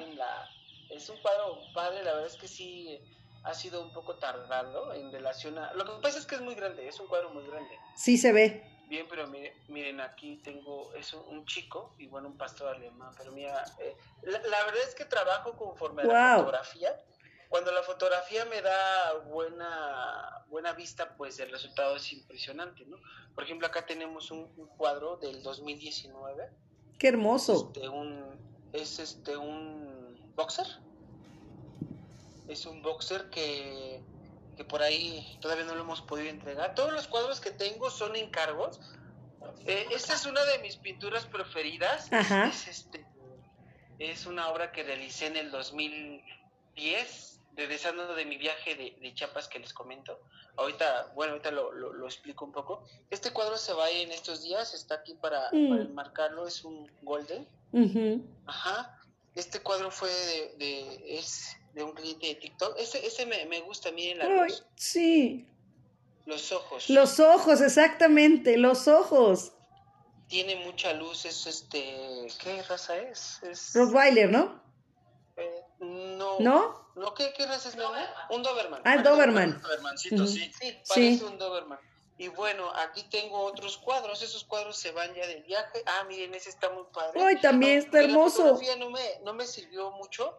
es un cuadro padre, la verdad es que sí ha sido un poco tardado en relación a... Lo que pasa es que es muy grande, es un cuadro muy grande. Sí se ve. Bien, pero miren, aquí tengo, es un, chico y bueno, un pastor alemán, pero mira, eh, la, verdad es que trabajo conforme a la fotografía. Cuando la fotografía me da buena, buena vista, pues el resultado es impresionante, ¿no? Por ejemplo, acá tenemos un, cuadro del 2019. ¡Qué hermoso! Este, un, es este un boxer. Es un boxer que que por ahí todavía no lo hemos podido entregar. Todos los cuadros que tengo son encargos. Eh, esta es una de mis pinturas preferidas. Es, este, es una obra que realicé en el 2010, regresando de mi viaje de, de Chiapas que les comento. Ahorita, bueno, ahorita lo, lo, explico un poco. Este cuadro se va en estos días, está aquí para, mm. para enmarcarlo, es un golden. Ajá. Este cuadro fue de, de es de un cliente de TikTok. Ese, ese me, me gusta, miren la luz. Sí. Los ojos. Los ojos, exactamente, los ojos. Tiene mucha luz, es este. ¿Qué raza es? es... Rottweiler, ¿no? Eh, no. ¿No? ¿No? ¿Qué, qué raza es? Un Doberman. Ah, el Doberman. Dobermancito, sí. Sí, parece un Doberman. Y bueno, aquí tengo otros cuadros. Esos cuadros se van ya de viaje. Ah, miren, ese está muy padre. Ay, también está hermoso. La no me, no me sirvió mucho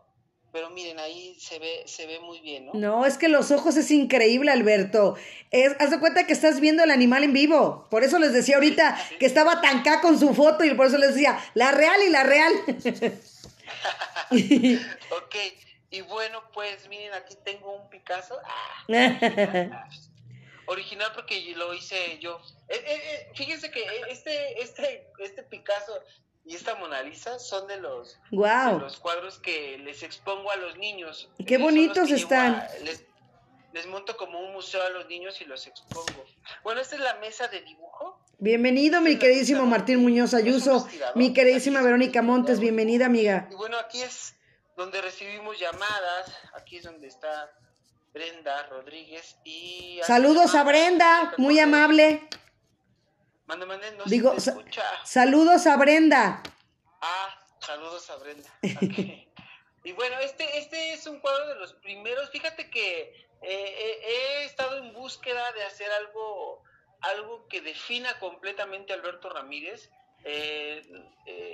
pero miren, ahí se ve, se ve muy bien, ¿no? No, es que los ojos es increíble, Alberto. Es, haz de cuenta que estás viendo el animal en vivo. Por eso les decía ahorita que estaba tan acá con su foto y por eso les decía, la real y la real. ok, y bueno, pues miren, aquí tengo un Picasso. Ah, original porque lo hice yo. Eh, eh, eh, fíjense que este, este, este Picasso y esta Mona Lisa son de los, los cuadros que les expongo a los niños. Qué bonitos están. les, monto como un museo a los niños y los expongo. Bueno, esta es la mesa de dibujo. Bienvenido, mi queridísimo Martín Muñoz Ayuso. Mi queridísima Verónica Montes, bienvenida, amiga. Y bueno, aquí es donde recibimos llamadas. Aquí es donde está Brenda Rodríguez. y Saludos a Brenda, muy amable. Mande, mande, no Digo, se escucha. saludos a Brenda. Ah, saludos a Brenda. y bueno, este, este es un cuadro de los primeros. Fíjate que eh, eh, he estado en búsqueda de hacer algo, algo que defina completamente a Alberto Ramírez. Eh,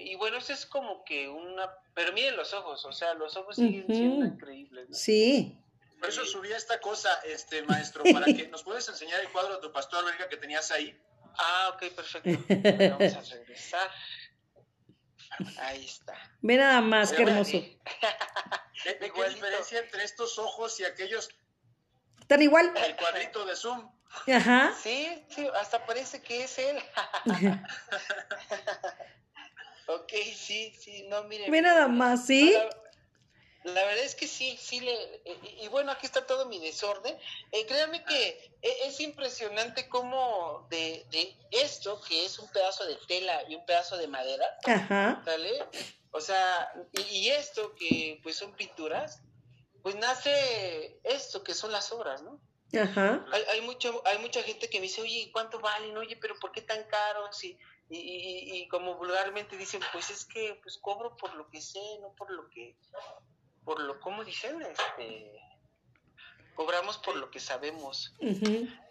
y bueno, eso es como que una... Pero miren los ojos, o sea, los ojos siguen siendo increíbles. Sí. Por eso subí esta cosa, este maestro, para que nos puedes enseñar el cuadro de tu pastor belga que tenías ahí. Ah, ok, perfecto. Vamos a regresar. Ahí está. Ve nada más, qué hermoso. ¿Qué, qué diferencia entre estos ojos y aquellos? ¿Están igual? El cuadrito de Zoom. Ajá. Sí, sí, hasta parece que es él. ok, sí, sí, no, miren. Ve nada más, ¿sí? La verdad es que sí, sí le... Eh, y, bueno, aquí está todo mi desorden. Eh, créanme que e, es impresionante cómo de, de, esto, que es un pedazo de tela y un pedazo de madera, Ajá. ¿sale? O sea, y, esto que pues son pinturas, pues nace esto que son las obras, ¿no? Ajá. Hay, hay, mucho, hay mucha gente que me dice, oye, ¿cuánto valen? Oye, pero ¿por qué tan caros? Y, y, y, como vulgarmente dicen, pues es que pues cobro por lo que sé, no por lo que por lo, ¿cómo dicen? Este, cobramos por lo que sabemos.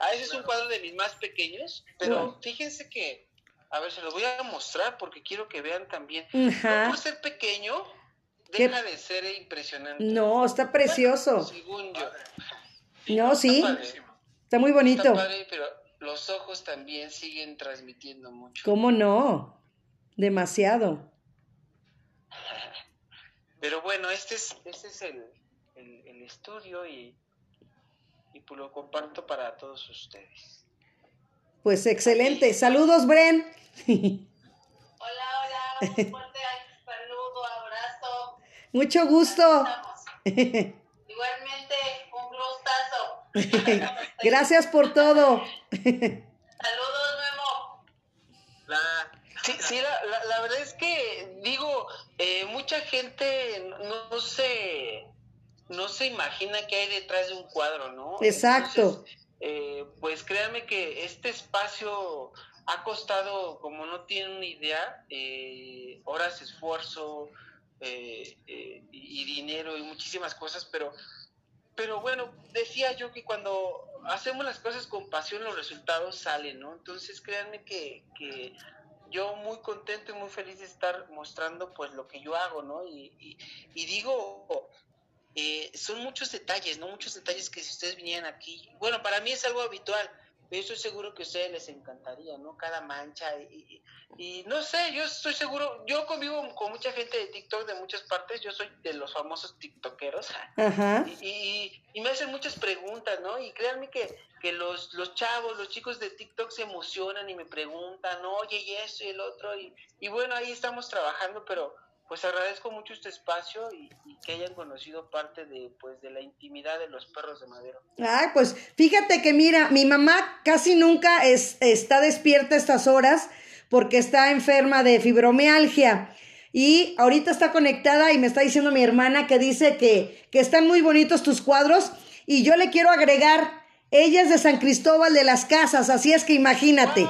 Ah, ese es un cuadro de mis más pequeños, pero fíjense que, a ver, se lo voy a mostrar porque quiero que vean también. por ser pequeño, deja de ser impresionante. No, está precioso. según yo. No, sí. Está, muy bonito. pero los ojos también siguen transmitiendo mucho. ¿Cómo no? Demasiado. Pero bueno, este es, este es el, el, estudio y, y pues lo comparto para todos ustedes. Pues excelente. Saludos, Bren. Hola, hola. Un fuerte saludo, abrazo. Mucho gusto. Igualmente, un gustazo. Gracias por todo. sí, la, la, verdad es que, digo, eh, mucha gente no, se no se imagina qué hay detrás de un cuadro, ¿no? Exacto. eh, pues créanme que este espacio ha costado, como no tienen idea, horas, esfuerzo y dinero y muchísimas cosas, pero pero bueno, decía yo que cuando hacemos las cosas con pasión los resultados salen, ¿no? Entonces créanme que, que yo muy contento y muy feliz de estar mostrando pues lo que yo hago, ¿no? Y, y, digo, eh, son muchos detalles, ¿no? Muchos detalles que si ustedes vinieran aquí, bueno, para mí es algo habitual, estoy seguro que a ustedes les encantaría, ¿no? Cada mancha y, y, no sé, yo estoy seguro, yo convivo con mucha gente de TikTok de muchas partes, yo soy de los famosos TikTokeros Y, y, me hacen muchas preguntas, ¿no? Y créanme que, que los, los chavos, los chicos de TikTok se emocionan y me preguntan, oye, y eso y el otro, y, y bueno, ahí estamos trabajando, pero pues agradezco mucho este espacio y, que hayan conocido parte de pues de la intimidad de los perros de madero. Ay, pues fíjate que mira, mi mamá casi nunca es, está despierta a estas horas porque está enferma de fibromialgia. Y ahorita está conectada y me está diciendo mi hermana que dice que, que están muy bonitos tus cuadros. Y yo le quiero agregar, ella es de San Cristóbal de las Casas, así es que imagínate.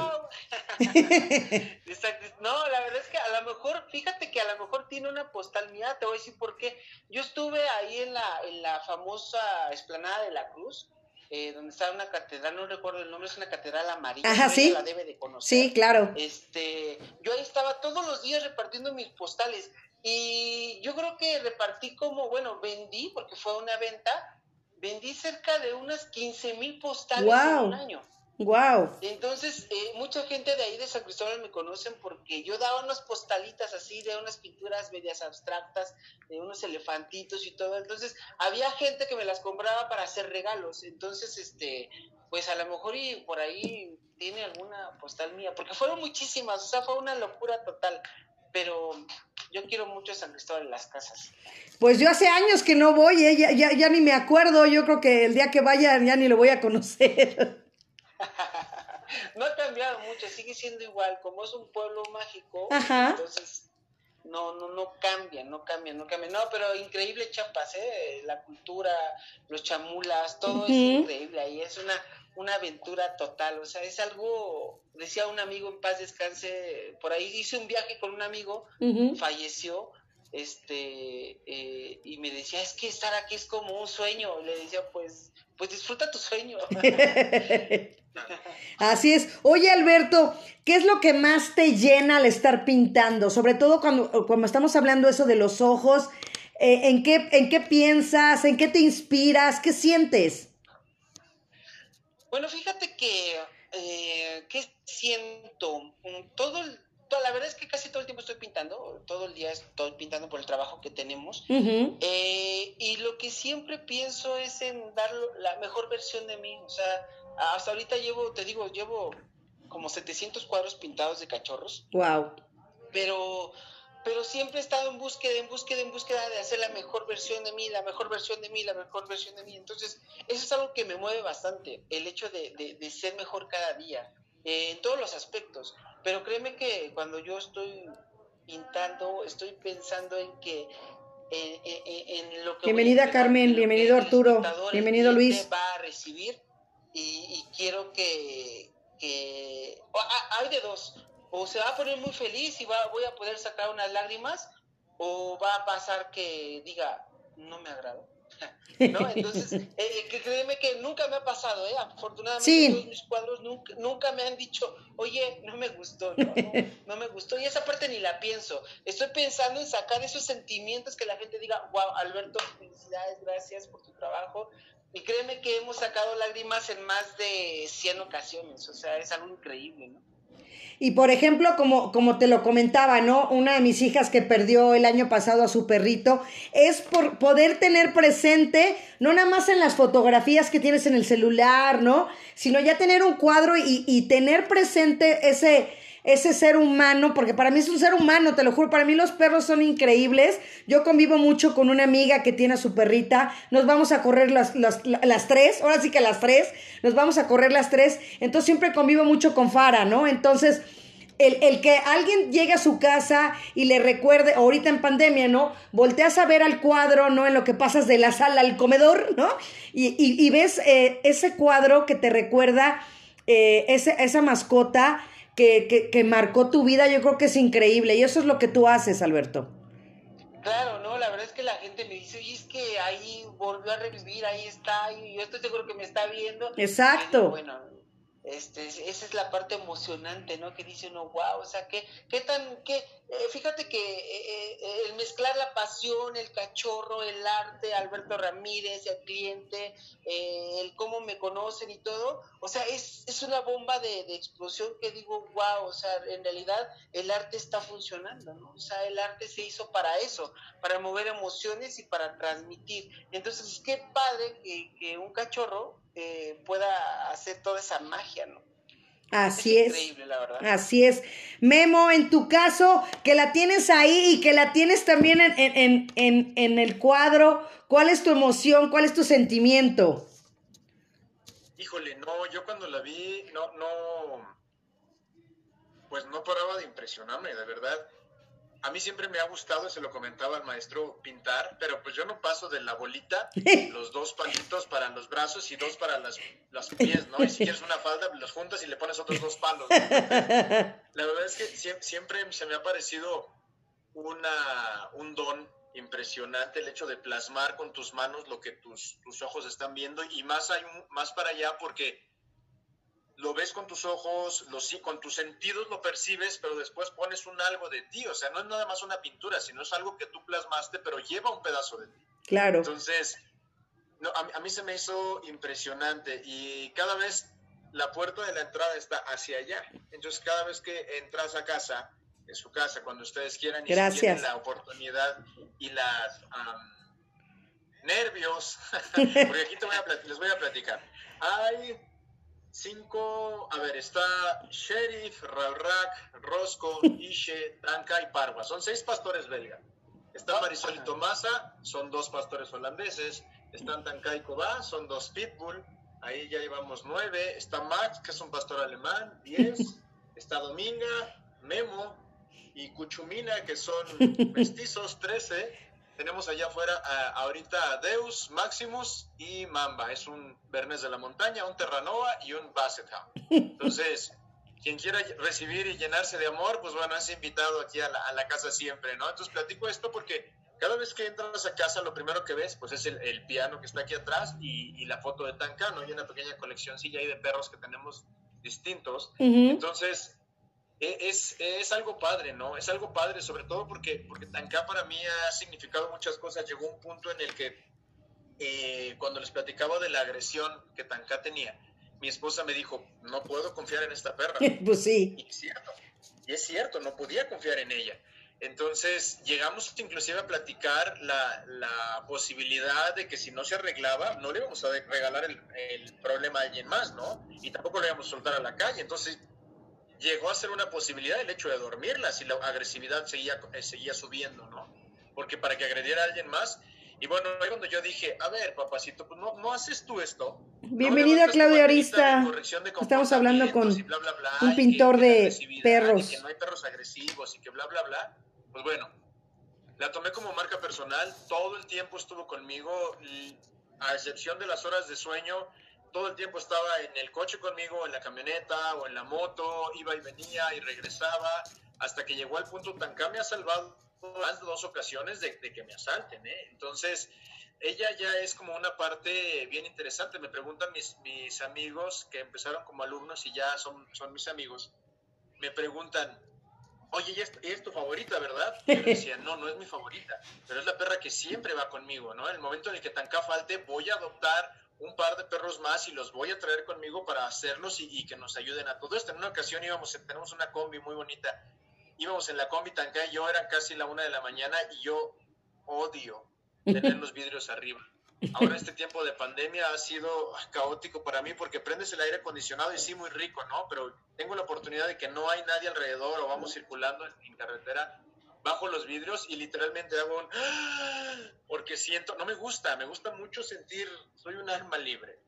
no, la verdad es que a lo mejor, fíjate que a lo mejor tiene una postal mía, te voy a decir por qué. Yo estuve ahí en la, en la famosa esplanada de la Cruz, eh, donde está una catedral, no recuerdo el nombre, es una catedral amarilla. Ajá, sí. La debe de conocer. Sí, claro. Este, yo ahí estaba todos los días repartiendo mis postales y yo creo que repartí como, bueno, vendí, porque fue una venta, vendí cerca de unas 15 mil postales en un año. Wow. Entonces, eh, mucha gente de ahí de San Cristóbal me conocen porque yo daba unas postalitas así de unas pinturas medias abstractas, de unos elefantitos y todo. Entonces, había gente que me las compraba para hacer regalos. Entonces, este, pues a lo mejor y por ahí tiene alguna postal mía, porque fueron muchísimas, o sea, fue una locura total. Pero yo quiero mucho San Cristóbal en las casas. Pues yo hace años que no voy, ¿eh? ya, ya, ya ni me acuerdo, yo creo que el día que vaya ya ni lo voy a conocer. no ha cambiado mucho, sigue siendo igual, como es un pueblo mágico, entonces no, no, no cambia, no cambia, no cambia. No, pero increíble Chiapas, ¿eh? La cultura, los chamulas, todo es increíble ahí, es una, una aventura total, o sea, es algo, decía un amigo en paz descanse, por ahí hice un viaje con un amigo, falleció, este, eh, y me decía, es que estar aquí es como un sueño, le decía, pues, pues disfruta tu sueño. Así es. Oye, Alberto, ¿qué es lo que más te llena al estar pintando? Sobre todo cuando, cuando estamos hablando eso de los ojos, eh, ¿en, qué, ¿en qué piensas? ¿En qué te inspiras? ¿Qué sientes? Bueno, fíjate que, eh, ¿qué siento? Todo el la verdad es que casi todo el tiempo estoy pintando, todo el día estoy pintando por el trabajo que tenemos. Eh, y lo que siempre pienso es en dar la mejor versión de mí. O sea, hasta ahorita llevo, te digo, llevo como 700 cuadros pintados de cachorros. Wow. Pero, pero siempre he estado en búsqueda, en búsqueda, en búsqueda de hacer la mejor versión de mí, la mejor versión de mí, la mejor versión de mí. Entonces, eso es algo que me mueve bastante, el hecho de, de, ser mejor cada día, eh, en todos los aspectos. Pero créeme que cuando yo estoy pintando, estoy pensando en que en, lo que bienvenida Carmen, bienvenido Arturo, bienvenido Luis. Va a recibir y, quiero que, hay de dos, o se va a poner muy feliz y va, voy a poder sacar unas lágrimas, o va a pasar que diga, no me agrado. ¿no? Entonces, eh, créeme que nunca me ha pasado, ¿eh? Afortunadamente, todos mis cuadros nunca, nunca me han dicho, oye, no me gustó, no, no, me gustó. Y esa parte ni la pienso. Estoy pensando en sacar esos sentimientos que la gente diga, wow, Alberto, felicidades, gracias por tu trabajo. Y créeme que hemos sacado lágrimas en más de 100 ocasiones, o sea, es algo increíble, ¿no? Y por ejemplo, como, como te lo comentaba, ¿no? Una de mis hijas que perdió el año pasado a su perrito, es por poder tener presente, no nada más en las fotografías que tienes en el celular, ¿no? Sino ya tener un cuadro y, y tener presente ese, ese ser humano, porque para mí es un ser humano, te lo juro, para mí los perros son increíbles. Yo convivo mucho con una amiga que tiene a su perrita, nos vamos a correr las, las, las tres, ahora sí que las tres, nos vamos a correr las tres, entonces siempre convivo mucho con Fara, ¿no? Entonces... El, el, que alguien llegue a su casa y le recuerde, ahorita en pandemia, ¿no? Volteas a ver al cuadro, ¿no? En lo que pasas de la sala al comedor, ¿no? Y, y, y ves eh, ese cuadro que te recuerda eh, ese, esa mascota que, que, que marcó tu vida, yo creo que es increíble. Y eso es lo que tú haces, Alberto. Claro, no, la verdad es que la gente me dice, oye, es que ahí volvió a revivir, ahí está, y yo estoy seguro que me está viendo. Exacto. bueno, este, esa es la parte emocionante, ¿no? Que dice uno, wow, o sea, ¿qué, qué tan, qué, eh, fíjate que eh, eh, el mezclar la pasión, el cachorro, el arte, Alberto Ramírez, el cliente, el cómo me conocen y todo, o sea, es, es una bomba de, de, explosión que digo, wow, o sea, en realidad el arte está funcionando, ¿no? O sea, el arte se hizo para eso, para mover emociones y para transmitir. Entonces, qué padre que, que un cachorro eh, pueda hacer toda esa magia, ¿no? Así es. Increíble, la verdad. Así es. Memo, en tu caso, que la tienes ahí y que la tienes también en, en, en, en el cuadro, ¿cuál es tu emoción? ¿Cuál es tu sentimiento? Híjole, no, yo cuando la vi, no, no, pues no paraba de impresionarme, de verdad a mí siempre me ha gustado, se lo comentaba al maestro, pintar, pero pues yo no paso de la bolita, los dos palitos para los brazos y dos para las, los pies, ¿no? Y si quieres una falda, los juntas y le pones otros dos palos. La verdad es que siempre se me ha parecido una, un don impresionante el hecho de plasmar con tus manos lo que tus, tus ojos están viendo y más, hay, más para allá porque lo ves con tus ojos, lo, con tus sentidos lo percibes, pero después pones un algo de ti. O sea, no es nada más una pintura, sino es algo que tú plasmaste, pero lleva un pedazo de ti. Claro. Entonces, no, a, mí se me hizo impresionante y cada vez la puerta de la entrada está hacia allá. Entonces, cada vez que entras a casa, en su casa, cuando ustedes quieran y Gracias. tienen la oportunidad y las nervios, porque aquí te voy a les voy a platicar. Hay Cinco, a ver, está Sheriff, Ralrac, Rosco, Ishe, Tanka y Parva. Son seis pastores belga. Está Marisol y Tomasa, son dos pastores holandeses. Están Tanka y Koba, son dos Pitbull. Ahí ya llevamos nueve. Está Max, que es un pastor alemán, diez. Está Dominga, Memo y Cuchumina, que son mestizos, trece tenemos allá afuera ahorita Deus, Maximus y Mamba. Es un Bernés de la Montaña, un Terranova y un Basset Entonces, quien quiera recibir y llenarse de amor, pues bueno, es invitado aquí a la, casa siempre, ¿no? Entonces platico esto porque cada vez que entras a casa, lo primero que ves, pues es el, piano que está aquí atrás y, la foto de Tancano y una pequeña coleccióncilla ahí de perros que tenemos distintos. Entonces, e, es, es, algo padre, ¿no? Es algo padre, sobre todo porque, porque Tanká para mí ha significado muchas cosas. Llegó un punto en el que eh, cuando les platicaba de la agresión que Tanká tenía, mi esposa me dijo, no puedo confiar en esta perra. pues sí. Y es cierto, y es cierto, no podía confiar en ella. Entonces llegamos inclusive a platicar la, la, posibilidad de que si no se arreglaba, no le íbamos a regalar el, el, problema a alguien más, ¿no? Y tampoco lo íbamos a soltar a la calle. Entonces llegó a ser una posibilidad el hecho de dormirla si la agresividad seguía, eh, seguía subiendo, ¿no? Porque para que agrediera a alguien más. Y bueno, ahí cuando yo dije, a ver, papacito, pues no, no haces tú esto. Bienvenida, Claudia Arista. Estamos hablando con un pintor de perros. que no hay perros agresivos y que bla, bla, bla. Pues bueno, la tomé como marca personal. Todo el tiempo estuvo conmigo, a excepción de las horas de sueño todo el tiempo estaba en el coche conmigo, en la camioneta o en la moto, iba y venía y regresaba, hasta que llegó al punto tan me ha salvado más de dos ocasiones de, que me asalten. ¿eh? Entonces, ella ya es como una parte bien interesante. Me preguntan mis, amigos que empezaron como alumnos y ya son, son mis amigos, me preguntan, oye, ¿y es, tu favorita, verdad? Y yo decía, no, no es mi favorita, pero es la perra que siempre va conmigo, ¿no? En el momento en el que Tanca falte, voy a adoptar un par de perros más y los voy a traer conmigo para hacerlos y, que nos ayuden a todo esto. En una ocasión íbamos, tenemos una combi muy bonita, íbamos en la combi Tanca y yo, eran casi la una de la mañana y yo odio tener los vidrios arriba. Ahora este tiempo de pandemia ha sido caótico para mí porque prendes el aire acondicionado y sí muy rico, ¿no? Pero tengo la oportunidad de que no hay nadie alrededor o vamos circulando en carretera bajo los vidrios y literalmente hago un... porque siento, no me gusta, me gusta mucho sentir, soy un alma libre.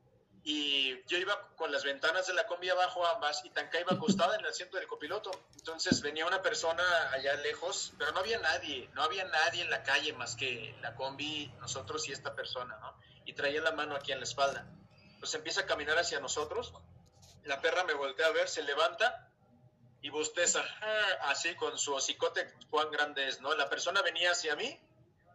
Y yo iba con las ventanas de la combi abajo ambas y Tanca iba acostada en el asiento del copiloto. Entonces venía una persona allá lejos, pero no había nadie, no había nadie en la calle más que la combi, nosotros y esta persona, ¿no? Y traía la mano aquí en la espalda. Entonces empieza a caminar hacia nosotros, la perra me voltea a ver, se levanta y bosteza, así con su hocicote cuán grande es, ¿no? La persona venía hacia mí,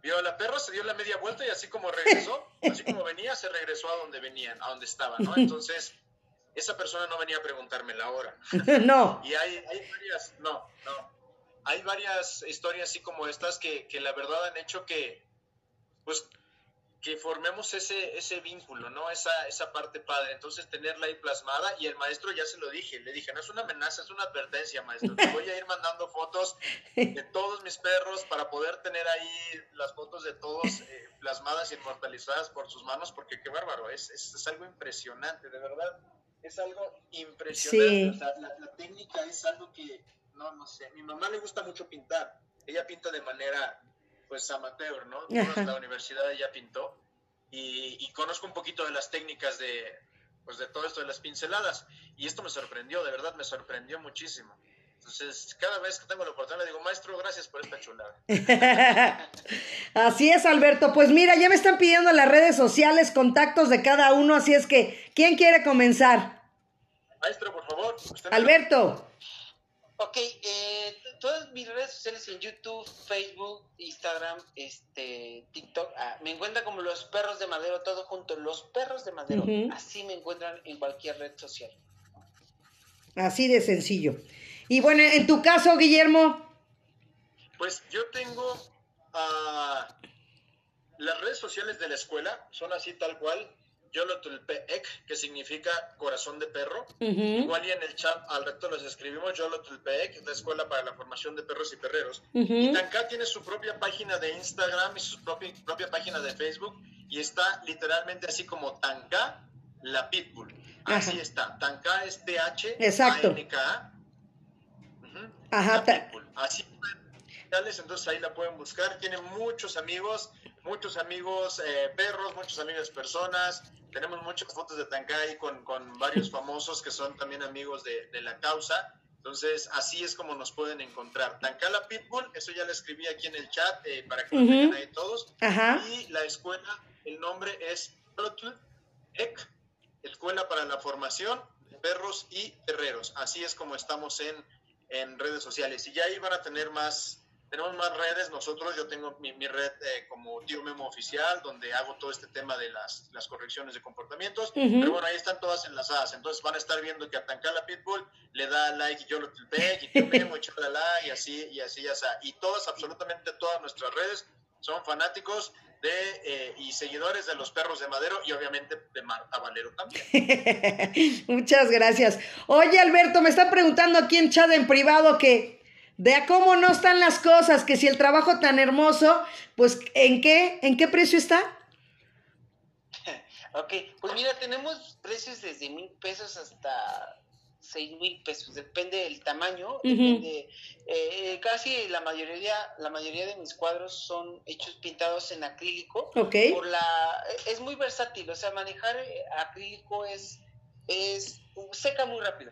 vio a la perra, se dio la media vuelta y así como regresó, así como venía, se regresó a donde venían, a donde estaba, ¿no? Entonces, esa persona no venía a preguntarme la hora. no. Y hay, hay varias, no, no. Hay varias historias así como estas que, que la verdad han hecho que, pues, que formemos ese, ese vínculo, ¿no? Esa, esa parte padre. Entonces, tenerla ahí plasmada. Y el maestro ya se lo dije, le dije, no es una amenaza, es una advertencia, maestro. Te voy a ir mandando fotos de todos mis perros para poder tener ahí las fotos de todos eh, plasmadas y inmortalizadas por sus manos, porque qué bárbaro, es, es, es algo impresionante, de verdad. Es algo impresionante. Sí. O sea, la, la técnica es algo que, no, no sé. Mi mamá le gusta mucho pintar. Ella pinta de manera pues amateur, ¿no? Ajá. La universidad ella pintó y, y, conozco un poquito de las técnicas de, pues de todo esto de las pinceladas y esto me sorprendió, de verdad me sorprendió muchísimo. Entonces, cada vez que tengo la oportunidad le digo, maestro, gracias por esta chulada. así es, Alberto. Pues mira, ya me están pidiendo en las redes sociales contactos de cada uno, así es que, ¿quién quiere comenzar? Maestro, por favor. usted Alberto. Ok, eh, todas mis redes sociales en YouTube, Facebook, Instagram, este, TikTok, ah, me encuentran como los perros de madero, todo junto, los perros de madero. Así me encuentran en cualquier red social. Así de sencillo. Y bueno, en tu caso, Guillermo. Pues yo tengo ah, las redes sociales de la escuela, son así tal cual, Yolotulpeek, que significa corazón de perro. Ujú. Igual y en el chat al resto los escribimos, Yolotulpeek, la escuela para la formación de perros y perreros. Y Tanka tiene su propia página de Instagram y su propia, propia página de Facebook y está literalmente así como Tanka, la Pitbull. Así Ajá. está, Tanka es T-H, Exacto. A-N-K-A. Ujú, Ajá, la Pitbull. Así entonces ahí la pueden buscar. Tiene muchos amigos, muchos amigos eh, perros, muchos amigos personas. Tenemos muchas fotos de Tancay con, con varios famosos que son también amigos de, de la causa. Entonces, así es como nos pueden encontrar. Tancala Pitbull, eso ya lo escribí aquí en el chat eh, para que lo tengan ahí todos. Ajá. Y la escuela, el nombre es EC, Escuela para la Formación de Perros y Perreros. Así es como estamos en, en redes sociales. Y ya ahí van a tener más, tenemos más redes. Nosotros, yo tengo mi, mi red eh, como Tío Memo Oficial, donde hago todo este tema de las, las correcciones de comportamientos. Pero bueno, ahí están todas enlazadas. Entonces van a estar viendo que a Tancala Pitbull le da like y yo lo tilpec y Tío Memo y chalala y así, y así, ya está. Y todas, absolutamente todas nuestras redes son fanáticos de eh, y seguidores de los perros de madero y obviamente de Marta Valero también. Muchas gracias. Oye, Alberto, me están preguntando aquí en chat en privado que de a cómo no están las cosas, que si el trabajo tan hermoso, pues ¿en qué? ¿En qué precio está? Ok, pues mira, tenemos precios desde mil pesos hasta seis mil pesos, depende del tamaño, depende, eh, casi la mayoría, la mayoría de mis cuadros son hechos pintados en acrílico, Ok. por la, es muy versátil, o sea, manejar acrílico es, es, seca muy rápido,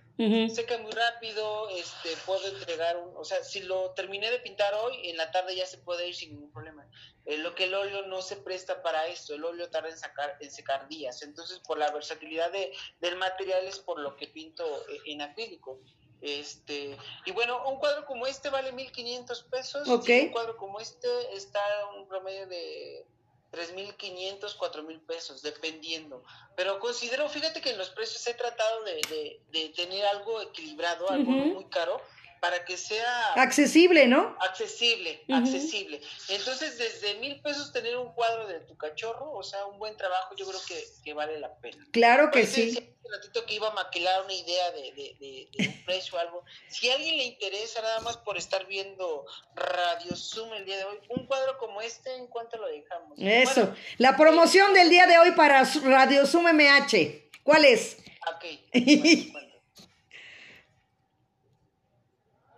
seca muy rápido, este, puedo entregar, un, o sea, si lo terminé de pintar hoy, en la tarde ya se puede ir sin ningún problema. Eh, lo que el óleo no se presta para esto, el óleo tarda en, sacar, en secar días, entonces por la versatilidad de, del material es por lo que pinto eh, en acrílico. Este, y bueno, un cuadro como este vale 1500 pesos, y un cuadro como este está a un promedio de 3.500, 4.000 pesos, dependiendo. Pero considero, fíjate que en los precios he tratado de, de- de tener algo equilibrado, algo muy caro, para que sea Accesible, ¿no? accesible, accesible. Entonces, desde mil pesos tener un cuadro de tu cachorro, o sea, un buen trabajo, yo creo que, que vale la pena. Claro que Por eso decía sí. hace ratito que iba a maquilar una idea de, de, de- de un precio o algo. Si a alguien le interesa, nada más por estar viendo Radio Zoom el día de hoy, un cuadro como este, ¿en cuánto lo dejamos? Eso. Bueno, La promoción del día de hoy para Radio Zoom MH. ¿Cuál es? ok. Bueno, bueno.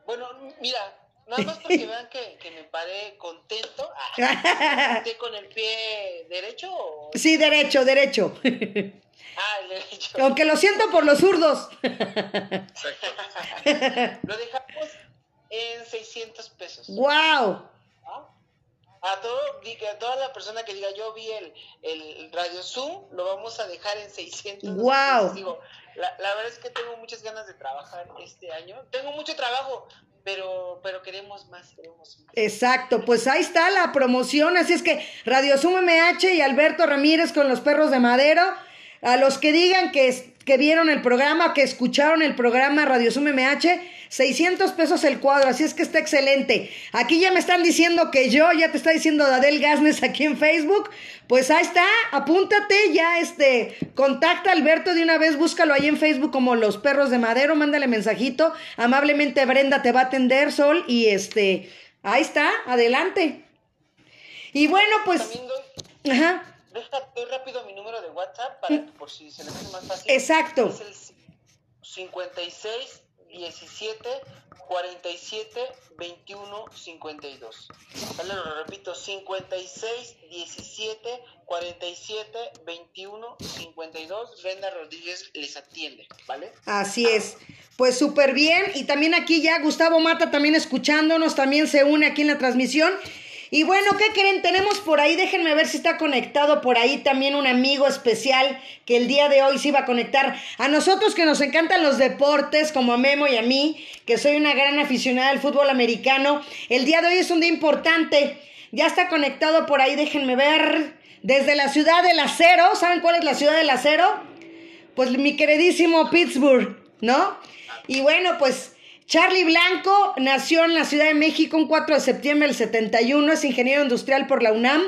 Bueno, mira, nada más porque vean que, que me paré contento. ¿Esté con el pie derecho o...? Sí, derecho, derecho. Ah, el derecho. Aunque lo siento por los zurdos. Exacto. Lo dejamos en 600 pesos. ¡Wow! A todo, a toda la persona que diga yo vi el, el Radio Zoom, lo vamos a dejar en 600. ¡Wow! Digo, la, la verdad es que tengo muchas ganas de trabajar este año. Tengo mucho trabajo, pero, pero queremos más, queremos más. Exacto, pues ahí está la promoción, así es que Radio Zoom MH y Alberto Ramírez con los perros de madero, a los que digan que, que vieron el programa, que escucharon el programa Radio Zoom MH, 600 pesos el cuadro, así es que está excelente. Aquí ya me están diciendo que yo, ya te está diciendo Dadel Gasnes aquí en Facebook, pues ahí está, apúntate ya, este, contacta a Alberto de una vez, búscalo ahí en Facebook como Los Perros de Madero, mándale mensajito, amablemente Brenda te va a atender, Sol, y este, ahí está, adelante. Y bueno, pues... Ajá, deja, doy rápido mi número de WhatsApp para que por si se le hace más fácil. exacto. Es el 56 17 47 21 52. Vale, lo repito, 56 17 47 21 52. Brenda Rodríguez les atiende, ¿vale? Así es. Pues súper bien. Y también aquí ya Gustavo Mata también escuchándonos, también se une aquí en la transmisión. Y bueno, ¿qué creen? Tenemos por ahí, déjenme ver si está conectado por ahí también un amigo especial que el día de hoy se iba a conectar. A nosotros que nos encantan los deportes, como a Memo y a mí, que soy una gran aficionada al fútbol americano, el día de hoy es un día importante. Ya está conectado por ahí, déjenme ver. Desde la ciudad del acero, ¿saben cuál es la ciudad del acero? Pues mi queridísimo Pittsburgh, ¿no? Y bueno, pues Charlie Blanco nació en la Ciudad de México un 4 de septiembre del 71, es ingeniero industrial por la UNAM.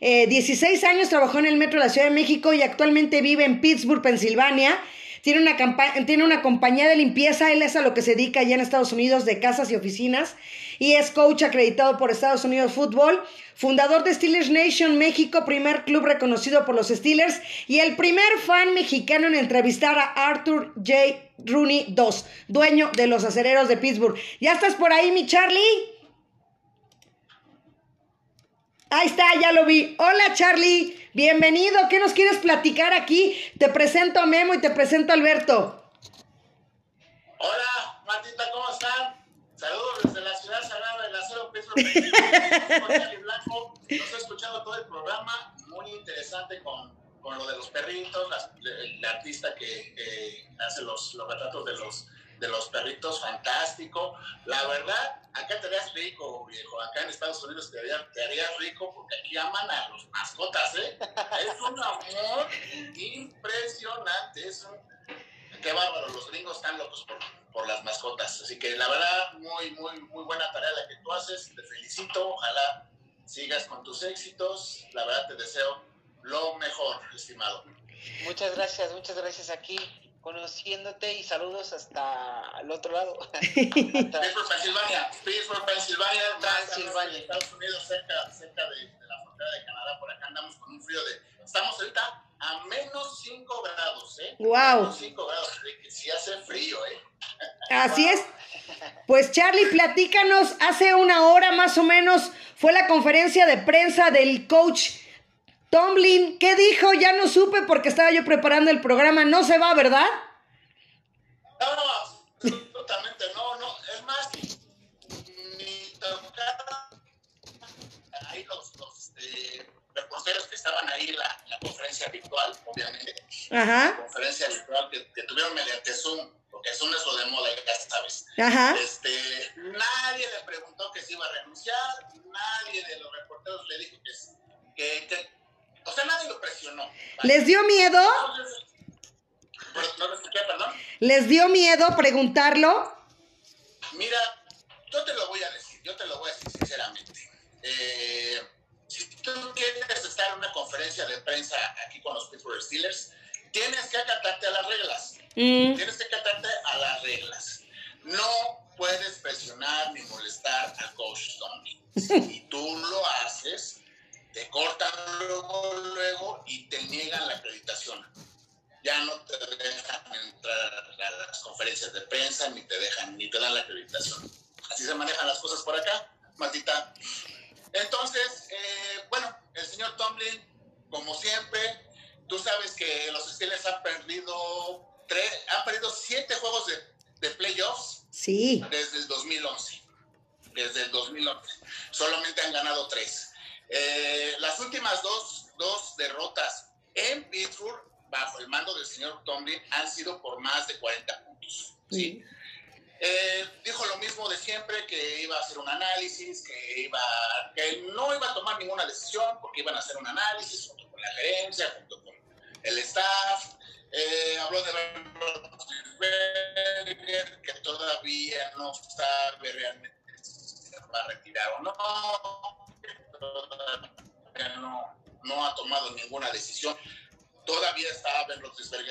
Eh, 16 años trabajó en el metro de la Ciudad de México y actualmente vive en Pittsburgh, Pensilvania. Tiene una, tiene una compañía de limpieza, él es a lo que se dedica allá en Estados Unidos de casas y oficinas y es coach acreditado por Estados Unidos Fútbol, fundador de Steelers Nation México, primer club reconocido por los Steelers y el primer fan mexicano en entrevistar a Arthur J. Rooney II, dueño de los acereros de Pittsburgh. ¿Ya estás por ahí, mi Charlie? Ahí está, ya lo vi. Hola Charlie, bienvenido. ¿Qué nos quieres platicar aquí? Te presento a Memo y te presento a Alberto. Hola, Martita, ¿cómo están? Saludos desde la ciudad sagrada del acero Pittsburgh. Soy Blanco. Los he escuchado todo el programa, muy interesante con, con lo de los perritos, la, la artista que, que hace los, los retratos de los, de los perritos, fantástico. La verdad, acá te harías rico, viejo. Acá en Estados Unidos te harías, te harías rico porque aquí aman a los mascotas, ¿eh? Es un amor impresionante. Es un, qué bárbaro, los gringos están locos por, por las mascotas. Así que la verdad, muy, muy, muy buena tarea la que tú haces. Te felicito. Ojalá sigas con tus éxitos. La verdad, te deseo lo mejor, estimado. Muchas gracias, muchas gracias aquí conociéndote y saludos hasta el otro lado. Pittsburgh, Pensilvania. Pittsburgh, Pensilvania. Pensilvania. Estados Unidos, cerca, cerca de, de la frontera de Canadá. Por acá andamos con un frío de. Estamos ahorita a menos 5 grados, ¿eh? Guau. Menos 5 grados. de que sí hace frío, ¿eh? Así es. Pues Charlie, platícanos, hace una hora más o menos fue la conferencia de prensa del coach Tomlin. ¿Qué dijo? Ya no supe porque estaba yo preparando el programa. No se va, ¿verdad? No, absolutamente no, no. Es más, ni ahí los, los eh, reporteros que estaban ahí en la, la conferencia virtual, obviamente, Ajá, conferencia virtual que, que tuvieron mediante Zoom, porque Zoom es lo de moda, ya sabes. ajá. ¿Les dio miedo? Perdón. ¿Les dio miedo preguntarlo? Mira, yo te lo voy a decir, yo te lo voy a decir sinceramente. Eh, si tú quieres estar en una conferencia de prensa aquí con los Pittsburgh Steelers, tienes que acatarte a las reglas. Mm, Tienes que acatarte a las reglas. No puedes presionar ni molestar al coach Tomlin. Si tú lo haces, te cortan luego, luego y te niegan la acreditación. Ya no te dejan entrar a las conferencias de prensa ni te dejan ni te dan la acreditación. Así se manejan las cosas por acá, Matita. Entonces, eh, bueno, el señor Tomlin, como siempre, tú sabes que los Steelers han perdido tres, han perdido siete juegos de, de playoffs sí. desde el 2011. Desde el 2011. Solamente han ganado tres. Eh, las últimas dos, dos derrotas en Pittsburgh, bajo el mando del señor Tomlin, han sido por más de 40 puntos. ¿sí? Eh, dijo lo mismo de siempre, que iba a hacer un análisis, que, iba, que no iba a tomar ninguna decisión porque iban a hacer un análisis junto con la gerencia, junto con el staff. Eh, habló de que todavía no sabe realmente si se va a retirar o no. No, no ha tomado ninguna decisión. Todavía está Ben Roethlisberger